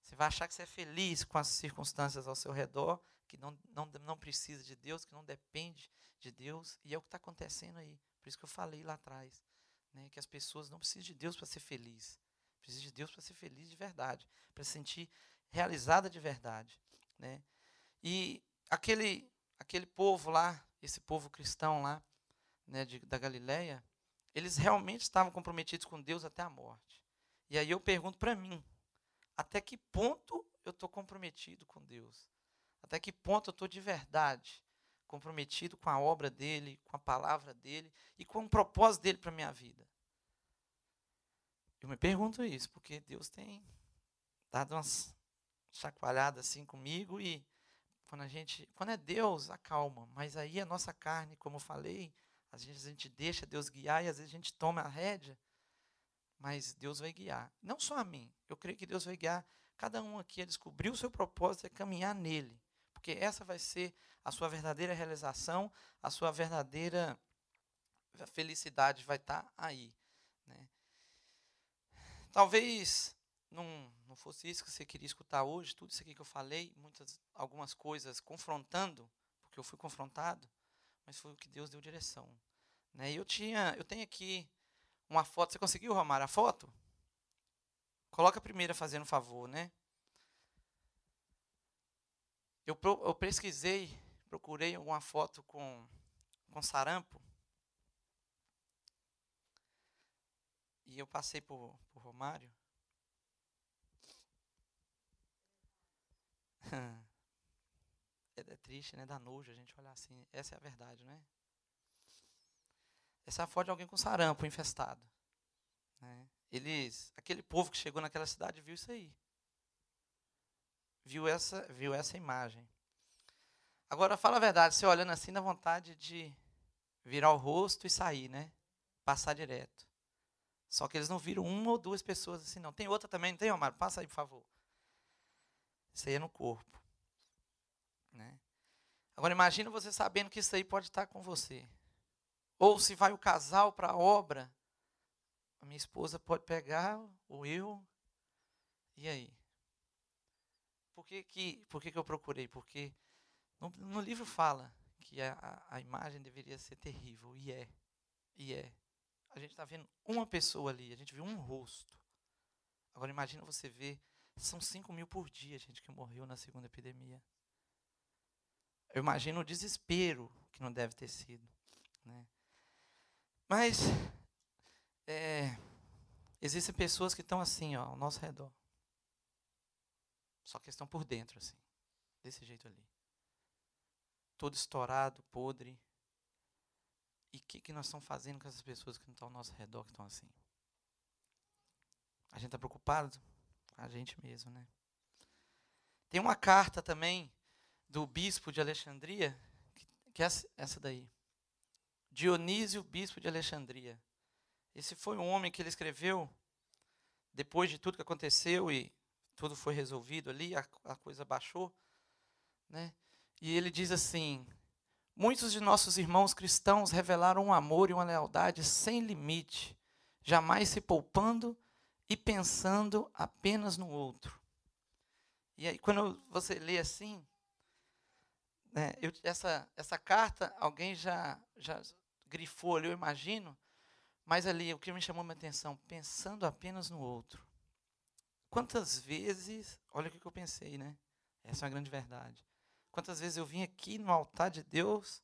S1: Você vai achar que você é feliz com as circunstâncias ao seu redor, que não, não, não precisa de Deus, que não depende de Deus. E é o que está acontecendo aí. Por isso que eu falei lá atrás. Né, que as pessoas não precisam de Deus para ser feliz. Precisam de Deus para ser feliz de verdade. Para se sentir realizada de verdade. Né? E aquele, aquele povo lá, esse povo cristão lá, né, de, da Galileia, eles realmente estavam comprometidos com Deus até a morte. E aí eu pergunto para mim, até que ponto eu estou comprometido com Deus? Até que ponto eu estou de verdade comprometido com a obra dele, com a palavra dele e com o propósito dele para a minha vida? Eu me pergunto isso, porque Deus tem dado umas chacoalhadas assim comigo e quando a gente, quando é Deus, acalma, mas aí a nossa carne, como eu falei, às vezes a gente deixa Deus guiar e às vezes a gente toma a rédea, mas Deus vai guiar. Não só a mim, eu creio que Deus vai guiar cada um aqui a descobrir o seu propósito e caminhar nele, porque essa vai ser a sua verdadeira realização, a sua verdadeira felicidade vai estar tá aí. Né? Talvez não, não fosse isso que você queria escutar hoje, tudo isso aqui que eu falei, muitas, algumas coisas confrontando, porque eu fui confrontado, mas foi o que Deus deu direção. Né? Eu tinha, eu tenho aqui uma foto. Você conseguiu, Romar, a foto? Coloca a primeira fazendo favor, né? Eu, eu pesquisei, procurei alguma foto com, com sarampo. E eu passei por, por Romário. É, triste, né? Dá nojo a gente olhar assim. Essa é a verdade, né? Essa é a foto de alguém com sarampo infestado. Né? Eles, aquele povo que chegou naquela cidade viu isso aí. Viu essa, viu essa imagem. Agora, fala a verdade, você olhando assim, dá vontade de virar o rosto e sair, né? Passar direto. Só que eles não viram uma ou duas pessoas assim, não. Tem outra também, não tem, Omar? Passa aí, por favor. Isso aí é no corpo. Né? Agora imagina você sabendo que isso aí pode estar com você. Ou se vai o casal para a obra, a minha esposa pode pegar, ou eu. E aí? Por que, que, por que, que eu procurei? Porque no, no livro fala que a, a imagem deveria ser terrível, e é. E é. A gente está vendo uma pessoa ali, a gente viu um rosto. Agora imagina você ver são 5 mil por dia, gente, que morreu na segunda epidemia. Eu imagino o desespero que não deve ter sido. Né? Mas é, existem pessoas que estão assim, ó, ao nosso redor. Só que estão por dentro, assim. Desse jeito ali. Todo estourado, podre. E o que, que nós estamos fazendo com essas pessoas que estão ao nosso redor, que estão assim? A gente está preocupado? A gente mesmo, né? Tem uma carta também do bispo de Alexandria, que é essa daí. Dionísio, bispo de Alexandria. Esse foi um homem que ele escreveu depois de tudo que aconteceu e tudo foi resolvido ali, a, a coisa baixou, né? E ele diz assim: Muitos de nossos irmãos cristãos revelaram um amor e uma lealdade sem limite, jamais se poupando e pensando apenas no outro. E aí, quando você lê assim, né, eu, essa, essa carta, alguém já, já grifou ali, eu imagino, mas ali, o que me chamou a minha atenção, pensando apenas no outro. Quantas vezes, olha o que eu pensei, né? Essa é uma grande verdade. Quantas vezes eu vim aqui no altar de Deus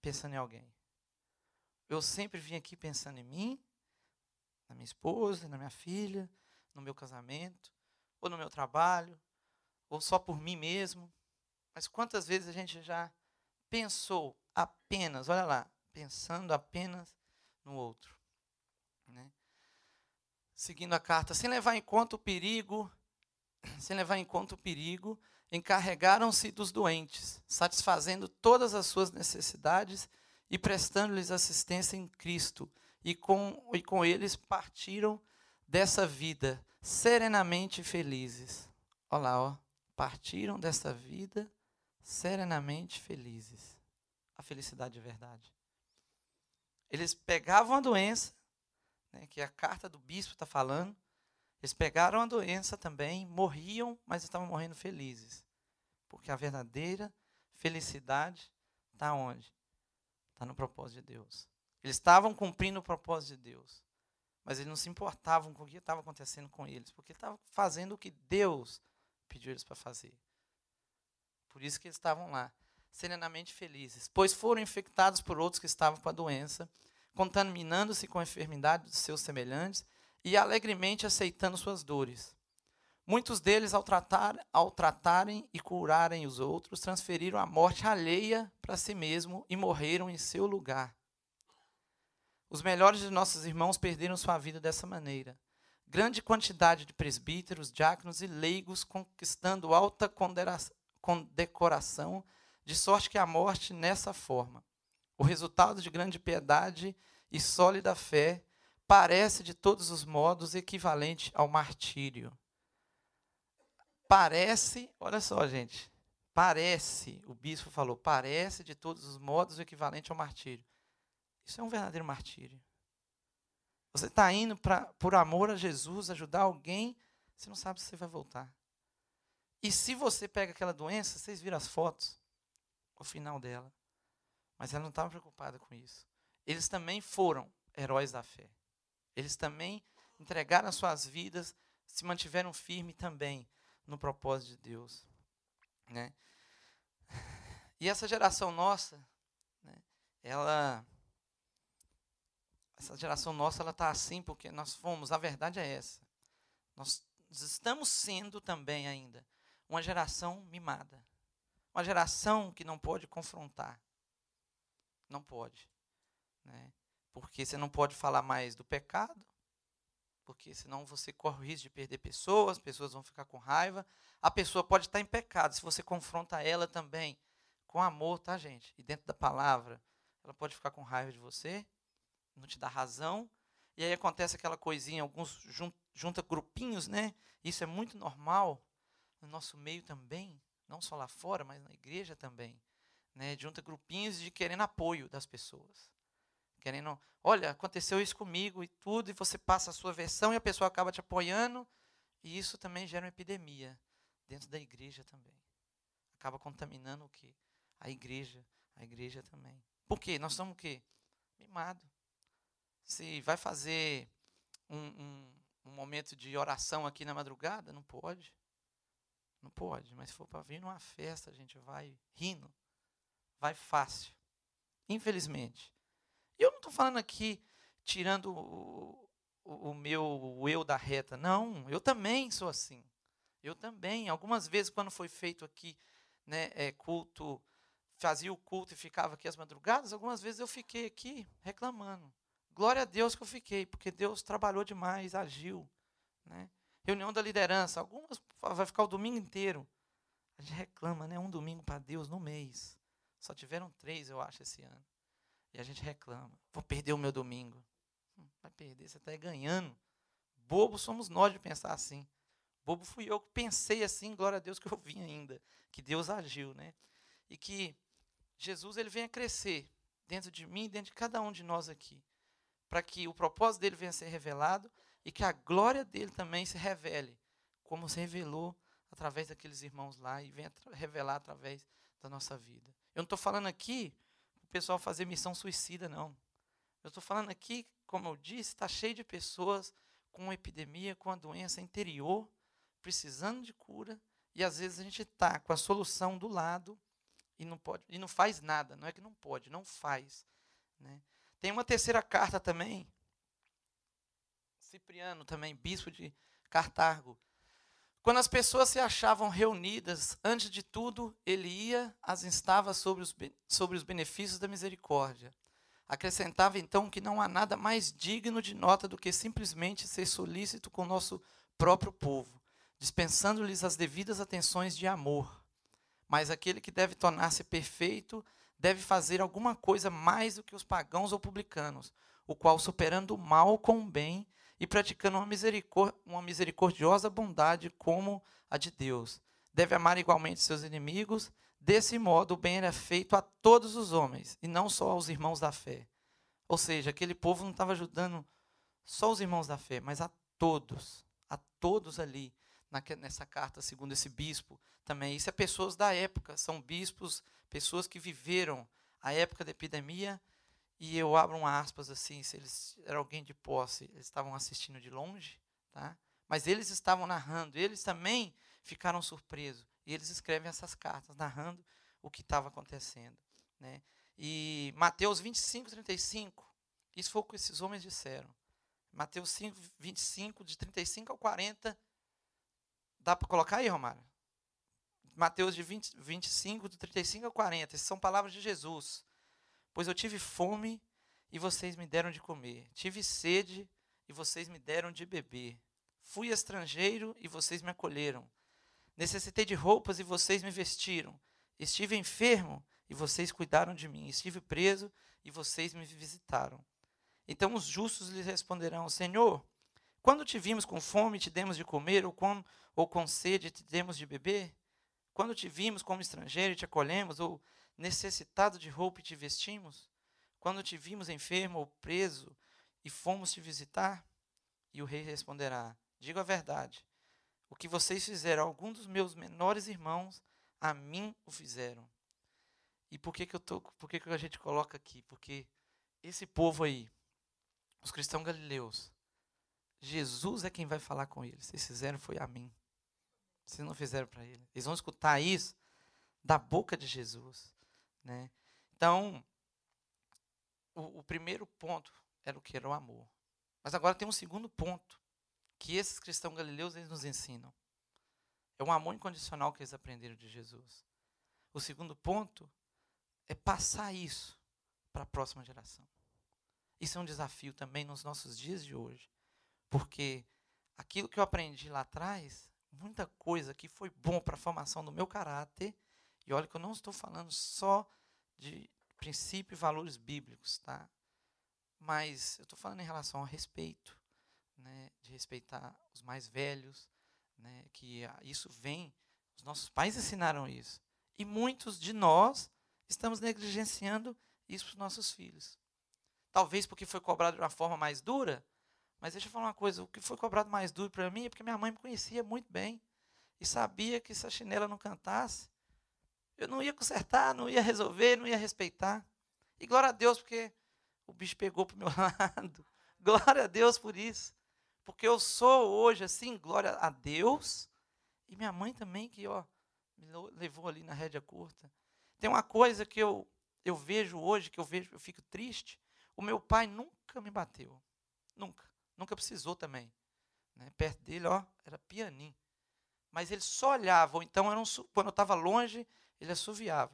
S1: pensando em alguém? Eu sempre vim aqui pensando em mim, na minha esposa, na minha filha, no meu casamento, ou no meu trabalho, ou só por mim mesmo. Mas quantas vezes a gente já pensou apenas, olha lá, pensando apenas no outro. Né? Seguindo a carta, sem levar em conta o perigo, sem levar em conta o perigo, encarregaram-se dos doentes, satisfazendo todas as suas necessidades e prestando-lhes assistência em Cristo. E com, e com eles partiram dessa vida serenamente felizes. Olha lá, ó. Partiram dessa vida serenamente felizes. A felicidade de verdade. Eles pegavam a doença, né, que a carta do bispo está falando, eles pegaram a doença também, morriam, mas estavam morrendo felizes. Porque a verdadeira felicidade está onde? Está no propósito de Deus. Eles estavam cumprindo o propósito de Deus. Mas eles não se importavam com o que estava acontecendo com eles, porque estavam fazendo o que Deus pediu eles para fazer. Por isso que eles estavam lá, serenamente felizes, pois foram infectados por outros que estavam com a doença, contaminando-se com a enfermidade dos seus semelhantes e alegremente aceitando suas dores. Muitos deles, ao, tratar, ao tratarem e curarem os outros, transferiram a morte alheia para si mesmo e morreram em seu lugar. Os melhores de nossos irmãos perderam sua vida dessa maneira. Grande quantidade de presbíteros, diáconos e leigos conquistando alta condecoração, de sorte que a morte nessa forma. O resultado de grande piedade e sólida fé parece de todos os modos equivalente ao martírio. Parece, olha só, gente, parece, o bispo falou, parece de todos os modos equivalente ao martírio. Isso é um verdadeiro martírio. Você está indo pra, por amor a Jesus, ajudar alguém, você não sabe se você vai voltar. E se você pega aquela doença, vocês viram as fotos, o final dela. Mas ela não estava preocupada com isso. Eles também foram heróis da fé. Eles também entregaram as suas vidas, se mantiveram firmes também no propósito de Deus. Né? E essa geração nossa, né, ela essa geração nossa ela está assim porque nós fomos, a verdade é essa. Nós estamos sendo também ainda uma geração mimada. Uma geração que não pode confrontar. Não pode. Né? Porque você não pode falar mais do pecado, porque senão você corre o risco de perder pessoas, pessoas vão ficar com raiva. A pessoa pode estar em pecado, se você confronta ela também com amor, tá, gente? E dentro da palavra, ela pode ficar com raiva de você, não te dá razão. E aí acontece aquela coisinha, alguns junta grupinhos, né? Isso é muito normal no nosso meio também, não só lá fora, mas na igreja também, né? Junta grupinhos de querendo apoio das pessoas. Querendo, olha, aconteceu isso comigo e tudo, e você passa a sua versão e a pessoa acaba te apoiando, e isso também gera uma epidemia dentro da igreja também. Acaba contaminando o quê? A igreja, a igreja também. Por quê? Nós somos o quê? Mimado se vai fazer um, um, um, momento de oração aqui na madrugada, não pode. Não pode, mas se for para vir numa festa, a gente vai rindo, vai fácil. Infelizmente. E eu não estou falando aqui tirando o, o, o meu o eu da reta. Não, eu também sou assim. Eu também. Algumas vezes, quando foi feito aqui né, é, culto, fazia o culto e ficava aqui às madrugadas, algumas vezes eu fiquei aqui reclamando. Glória a Deus que eu fiquei, porque Deus trabalhou demais, agiu. Né? Reunião da liderança, algumas vai ficar o domingo inteiro. A gente reclama, né? Um domingo para Deus no mês. Só tiveram três, eu acho, esse ano. E a gente reclama. Vou perder o meu domingo. Hum, vai perder, você está ganhando. Bobo somos nós de pensar assim. Bobo fui eu que pensei assim, glória a Deus que eu vim ainda. Que Deus agiu, né? E que Jesus ele venha crescer dentro de mim dentro de cada um de nós aqui para que o propósito dele venha a ser revelado e que a glória dele também se revele, como se revelou através daqueles irmãos lá e venha revelar através da nossa vida. Eu não estou falando aqui para o pessoal fazer missão suicida, não. Eu estou falando aqui, como eu disse, está cheio de pessoas com uma epidemia, com uma doença interior, precisando de cura, e às vezes a gente está com a solução do lado e não pode e não faz nada. Não é que não pode, não faz. Né? Tem uma terceira carta também. Cipriano também, bispo de Cartago. Quando as pessoas se achavam reunidas, antes de tudo, ele ia, as instava sobre os, sobre os benefícios da misericórdia. Acrescentava então que não há nada mais digno de nota do que simplesmente ser solícito com o nosso próprio povo, dispensando-lhes as devidas atenções de amor. Mas aquele que deve tornar-se perfeito deve fazer alguma coisa mais do que os pagãos ou publicanos, o qual, superando o mal com o bem, e praticando uma, misericor uma misericordiosa bondade como a de Deus. Deve amar igualmente seus inimigos. Desse modo, o bem era feito a todos os homens, e não só aos irmãos da fé. Ou seja, aquele povo não estava ajudando só os irmãos da fé, mas a todos, a todos ali, nessa carta, segundo esse bispo também. Isso é pessoas da época, são bispos, pessoas que viveram a época da epidemia e eu abro um aspas assim, se eles era alguém de posse, eles estavam assistindo de longe, tá? Mas eles estavam narrando, eles também ficaram surpresos. E eles escrevem essas cartas narrando o que estava acontecendo, né? E Mateus 25, 35, isso foi o que esses homens disseram. Mateus 5, 25, de 35 ao 40. Dá para colocar aí, Romário? Mateus de 20, 25, de 35 ao 40. Essas são palavras de Jesus. Pois eu tive fome e vocês me deram de comer. Tive sede e vocês me deram de beber. Fui estrangeiro e vocês me acolheram. Necessitei de roupas e vocês me vestiram. Estive enfermo e vocês cuidaram de mim. Estive preso e vocês me visitaram. Então os justos lhes responderão: Senhor, quando te vimos com fome, te demos de comer, ou com, ou com sede, te demos de beber? Quando te vimos como estrangeiro e te acolhemos, ou necessitado de roupa e te vestimos? Quando te vimos enfermo ou preso e fomos te visitar? E o rei responderá: Digo a verdade. O que vocês fizeram a algum dos meus menores irmãos, a mim o fizeram. E por que, que, eu tô, por que, que a gente coloca aqui? Porque esse povo aí, os cristãos galileus, Jesus é quem vai falar com eles. Vocês fizeram foi a mim. Vocês não fizeram para ele. Eles vão escutar isso da boca de Jesus. Né? Então, o, o primeiro ponto era o que? Era o amor. Mas agora tem um segundo ponto que esses cristãos galileus eles nos ensinam. É um amor incondicional que eles aprenderam de Jesus. O segundo ponto é passar isso para a próxima geração. Isso é um desafio também nos nossos dias de hoje. Porque aquilo que eu aprendi lá atrás, muita coisa que foi bom para a formação do meu caráter, e olha que eu não estou falando só de princípio e valores bíblicos, tá? Mas eu estou falando em relação ao respeito, né? De respeitar os mais velhos, né? Que isso vem, os nossos pais ensinaram isso. E muitos de nós estamos negligenciando isso para os nossos filhos. Talvez porque foi cobrado de uma forma mais dura, mas deixa eu falar uma coisa: o que foi cobrado mais duro para mim é porque minha mãe me conhecia muito bem e sabia que se a chinela não cantasse, eu não ia consertar, não ia resolver, não ia respeitar. E glória a Deus, porque o bicho pegou para o meu lado. Glória a Deus por isso. Porque eu sou hoje assim, glória a Deus. E minha mãe também, que ó, me levou ali na rédea curta. Tem uma coisa que eu, eu vejo hoje, que eu vejo, eu fico triste. O meu pai nunca me bateu. Nunca. Nunca precisou também. Né? Perto dele, ó, era pianinho. Mas ele só olhava, ou então, um, quando eu estava longe, ele assoviava.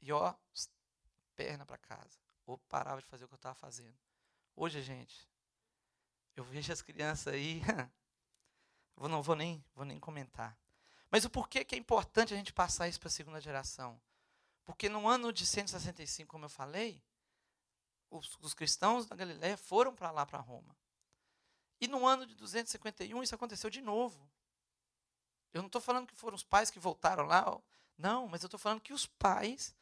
S1: E ó, perna para casa. Ou parava de fazer o que eu estava fazendo. Hoje, gente, eu vejo as crianças aí, eu não vou nem, vou nem comentar. Mas o porquê que é importante a gente passar isso para a segunda geração? Porque no ano de 165, como eu falei, os, os cristãos da Galiléia foram para lá, para Roma. E no ano de 251, isso aconteceu de novo. Eu não estou falando que foram os pais que voltaram lá, não, mas eu estou falando que os pais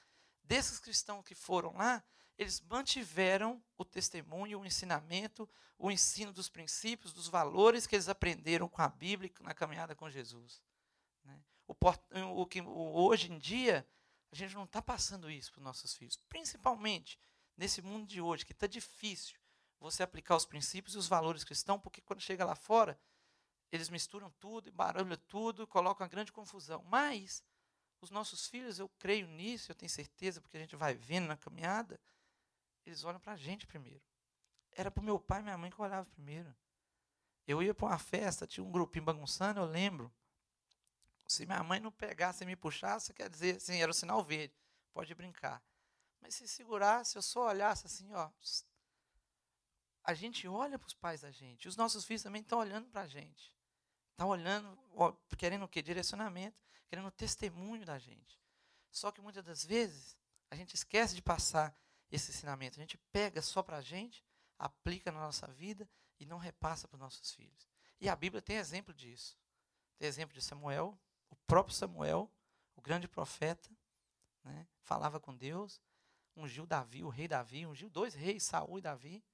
S1: desses cristãos que foram lá, eles mantiveram o testemunho, o ensinamento, o ensino dos princípios, dos valores que eles aprenderam com a Bíblia na caminhada com Jesus. Né? O, o, que, hoje em dia, a gente não está passando isso para os nossos filhos, principalmente nesse mundo de hoje, que está difícil você aplicar os princípios e os valores cristãos, porque quando chega lá fora, eles misturam tudo, barulham tudo, colocam uma grande confusão. Mas os nossos filhos, eu creio nisso, eu tenho certeza, porque a gente vai vendo na caminhada, eles olham para a gente primeiro. Era para meu pai e minha mãe que olhavam primeiro. Eu ia para uma festa, tinha um grupinho bagunçando, eu lembro. Se minha mãe não pegasse e me puxasse, quer dizer, assim, era o sinal verde. Pode brincar. Mas se segurasse, eu só olhasse assim, ó. A gente olha para os pais da gente. Os nossos filhos também estão olhando para a gente. Estão olhando, ó, querendo o quê? Direcionamento, querendo o testemunho da gente. Só que muitas das vezes, a gente esquece de passar esse ensinamento. A gente pega só para a gente, aplica na nossa vida e não repassa para os nossos filhos. E a Bíblia tem exemplo disso. Tem exemplo de Samuel, o próprio Samuel, o grande profeta, né, falava com Deus, ungiu Davi, o rei Davi, ungiu dois reis, Saul e Davi.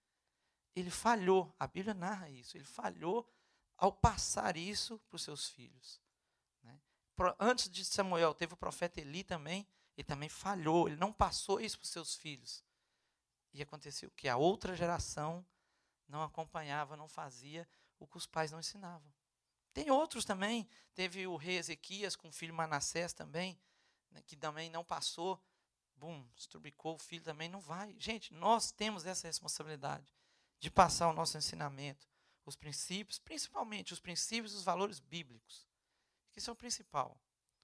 S1: Ele falhou, a Bíblia narra isso, ele falhou ao passar isso para os seus filhos. Né. Antes de Samuel, teve o profeta Eli também, ele também falhou, ele não passou isso para os seus filhos. E aconteceu que a outra geração não acompanhava, não fazia o que os pais não ensinavam. Tem outros também. Teve o rei Ezequias com o filho Manassés também, né, que também não passou. Bum, estrubicou o filho também, não vai. Gente, nós temos essa responsabilidade de passar o nosso ensinamento, os princípios, principalmente os princípios e os valores bíblicos, que são o principal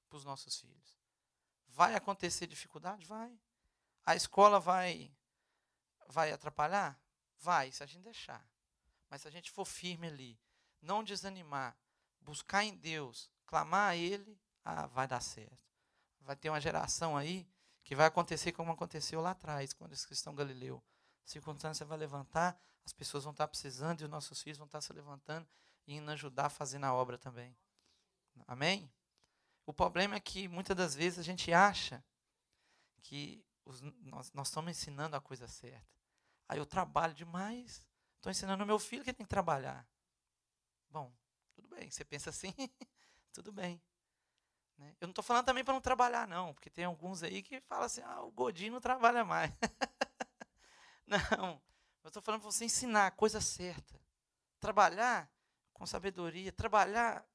S1: para os nossos filhos. Vai acontecer dificuldade? Vai. A escola vai vai atrapalhar? Vai, se a gente deixar. Mas se a gente for firme ali, não desanimar, buscar em Deus, clamar a Ele, ah, vai dar certo. Vai ter uma geração aí que vai acontecer como aconteceu lá atrás, quando esse cristão Galileu. A circunstância vai levantar, as pessoas vão estar precisando e os nossos filhos vão estar se levantando e indo ajudar a fazer na obra também. Amém? O problema é que muitas das vezes a gente acha que os, nós, nós estamos ensinando a coisa certa. Aí eu trabalho demais, estou ensinando meu filho que tem que trabalhar. Bom, tudo bem, você pensa assim, tudo bem. Né? Eu não estou falando também para não trabalhar, não, porque tem alguns aí que falam assim, ah, o Godinho não trabalha mais. não, eu estou falando para você ensinar a coisa certa. Trabalhar com sabedoria, trabalhar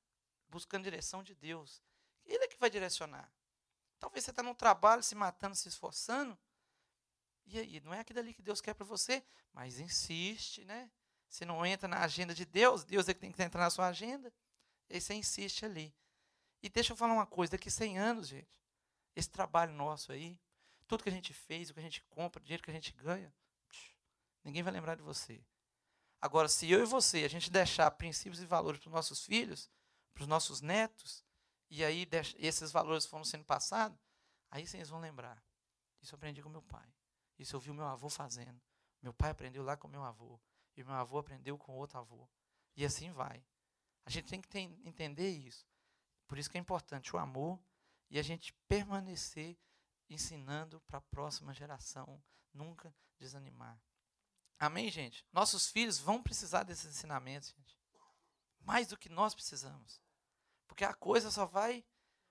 S1: buscando direção de Deus. Ele é que vai direcionar. Talvez você está no trabalho, se matando, se esforçando. E aí, não é aquilo ali que Deus quer para você, mas insiste, né? Você não entra na agenda de Deus, Deus é que tem que entrar na sua agenda. E aí você insiste ali. E deixa eu falar uma coisa, daqui 100 anos, gente, esse trabalho nosso aí, tudo que a gente fez, o que a gente compra, o dinheiro que a gente ganha, ninguém vai lembrar de você. Agora, se eu e você, a gente deixar princípios e valores para os nossos filhos, para os nossos netos, e aí esses valores foram sendo passados, aí vocês vão lembrar. Isso eu aprendi com meu pai. Isso eu vi o meu avô fazendo. Meu pai aprendeu lá com meu avô. E meu avô aprendeu com outro avô. E assim vai. A gente tem que ter, entender isso. Por isso que é importante o amor e a gente permanecer ensinando para a próxima geração, nunca desanimar. Amém, gente? Nossos filhos vão precisar desses ensinamentos, gente. Mais do que nós precisamos. Porque a coisa só vai,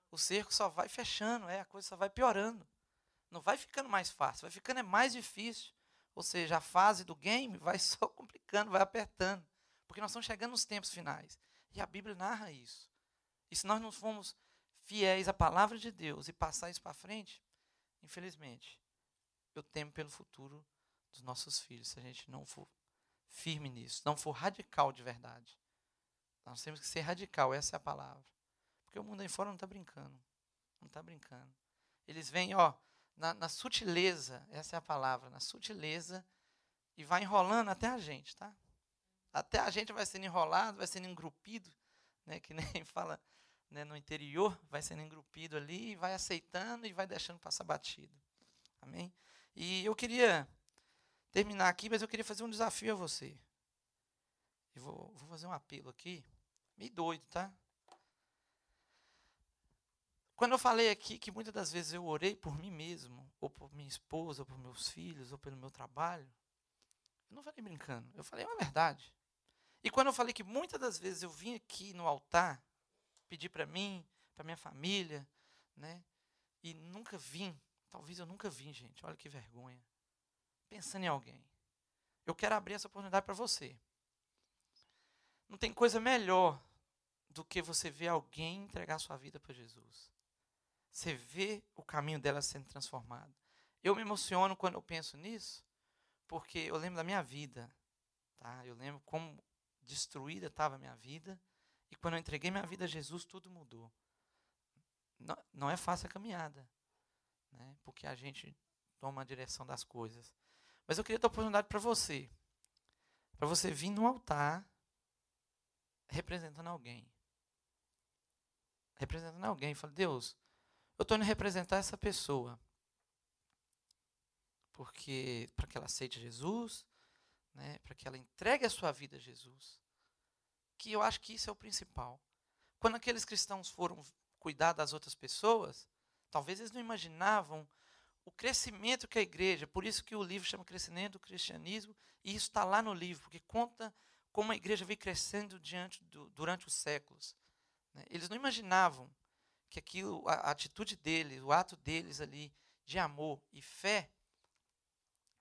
S1: o cerco só vai fechando, é, a coisa só vai piorando. Não vai ficando mais fácil, vai ficando é mais difícil. Ou seja, a fase do game vai só complicando, vai apertando. Porque nós estamos chegando nos tempos finais. E a Bíblia narra isso. E se nós não formos fiéis à palavra de Deus e passar isso para frente, infelizmente, eu temo pelo futuro dos nossos filhos, se a gente não for firme nisso, não for radical de verdade. Nós temos que ser radical, essa é a palavra. Porque o mundo aí fora não está brincando. Não está brincando. Eles vêm, ó, na, na, sutileza, essa é a palavra, na sutileza, e vai enrolando até a gente, tá? Até a gente vai sendo enrolado, vai sendo engrupido, né, que nem fala né, no interior, vai sendo engrupido ali, vai aceitando e vai deixando passar batido. Amém? E eu queria terminar aqui, mas eu queria fazer um desafio a você. Eu vou, vou fazer um apelo aqui, meio doido, tá? Quando eu falei aqui que muitas das vezes eu orei por mim mesmo, ou por minha esposa, ou por meus filhos, ou pelo meu trabalho, eu não falei brincando, eu falei uma verdade. E quando eu falei que muitas das vezes eu vim aqui no altar pedir para mim, para minha família, né? E nunca vim, talvez eu nunca vim, gente. Olha que vergonha. Pensando em alguém. Eu quero abrir essa oportunidade para você. Não tem coisa melhor do que você ver alguém entregar sua vida para Jesus. Você vê o caminho dela sendo transformado. Eu me emociono quando eu penso nisso, porque eu lembro da minha vida. Tá? Eu lembro como destruída estava a minha vida. E quando eu entreguei minha vida a Jesus, tudo mudou. Não, não é fácil a caminhada, né? porque a gente toma a direção das coisas. Mas eu queria dar oportunidade para você, para você vir no altar representando alguém. Representando alguém. Fala, Deus, eu estou indo representar essa pessoa. Porque para que ela aceite Jesus, né, para que ela entregue a sua vida a Jesus. Que eu acho que isso é o principal. Quando aqueles cristãos foram cuidar das outras pessoas, talvez eles não imaginavam o crescimento que a igreja, por isso que o livro chama Crescimento do Cristianismo, e isso está lá no livro, porque conta como a igreja veio crescendo diante do, durante os séculos. Né? Eles não imaginavam que aquilo, a, a atitude deles, o ato deles ali de amor e fé,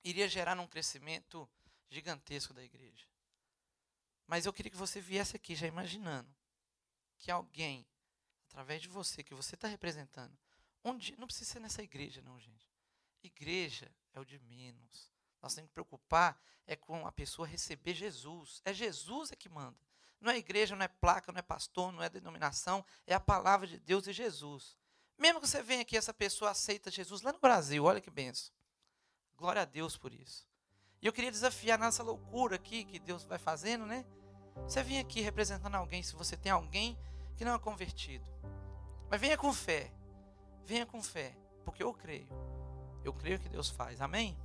S1: iria gerar um crescimento gigantesco da igreja. Mas eu queria que você viesse aqui já imaginando que alguém, através de você, que você está representando, onde não precisa ser nessa igreja, não, gente. Igreja é o de menos. Nós temos que preocupar é com a pessoa receber Jesus. É Jesus é que manda. Não é igreja, não é placa, não é pastor, não é denominação, é a palavra de Deus e Jesus. Mesmo que você venha aqui, essa pessoa aceita Jesus lá no Brasil, olha que benção. Glória a Deus por isso. E eu queria desafiar nessa loucura aqui que Deus vai fazendo, né? Você vem aqui representando alguém, se você tem alguém que não é convertido. Mas venha com fé. Venha com fé, porque eu creio. Eu creio que Deus faz. Amém?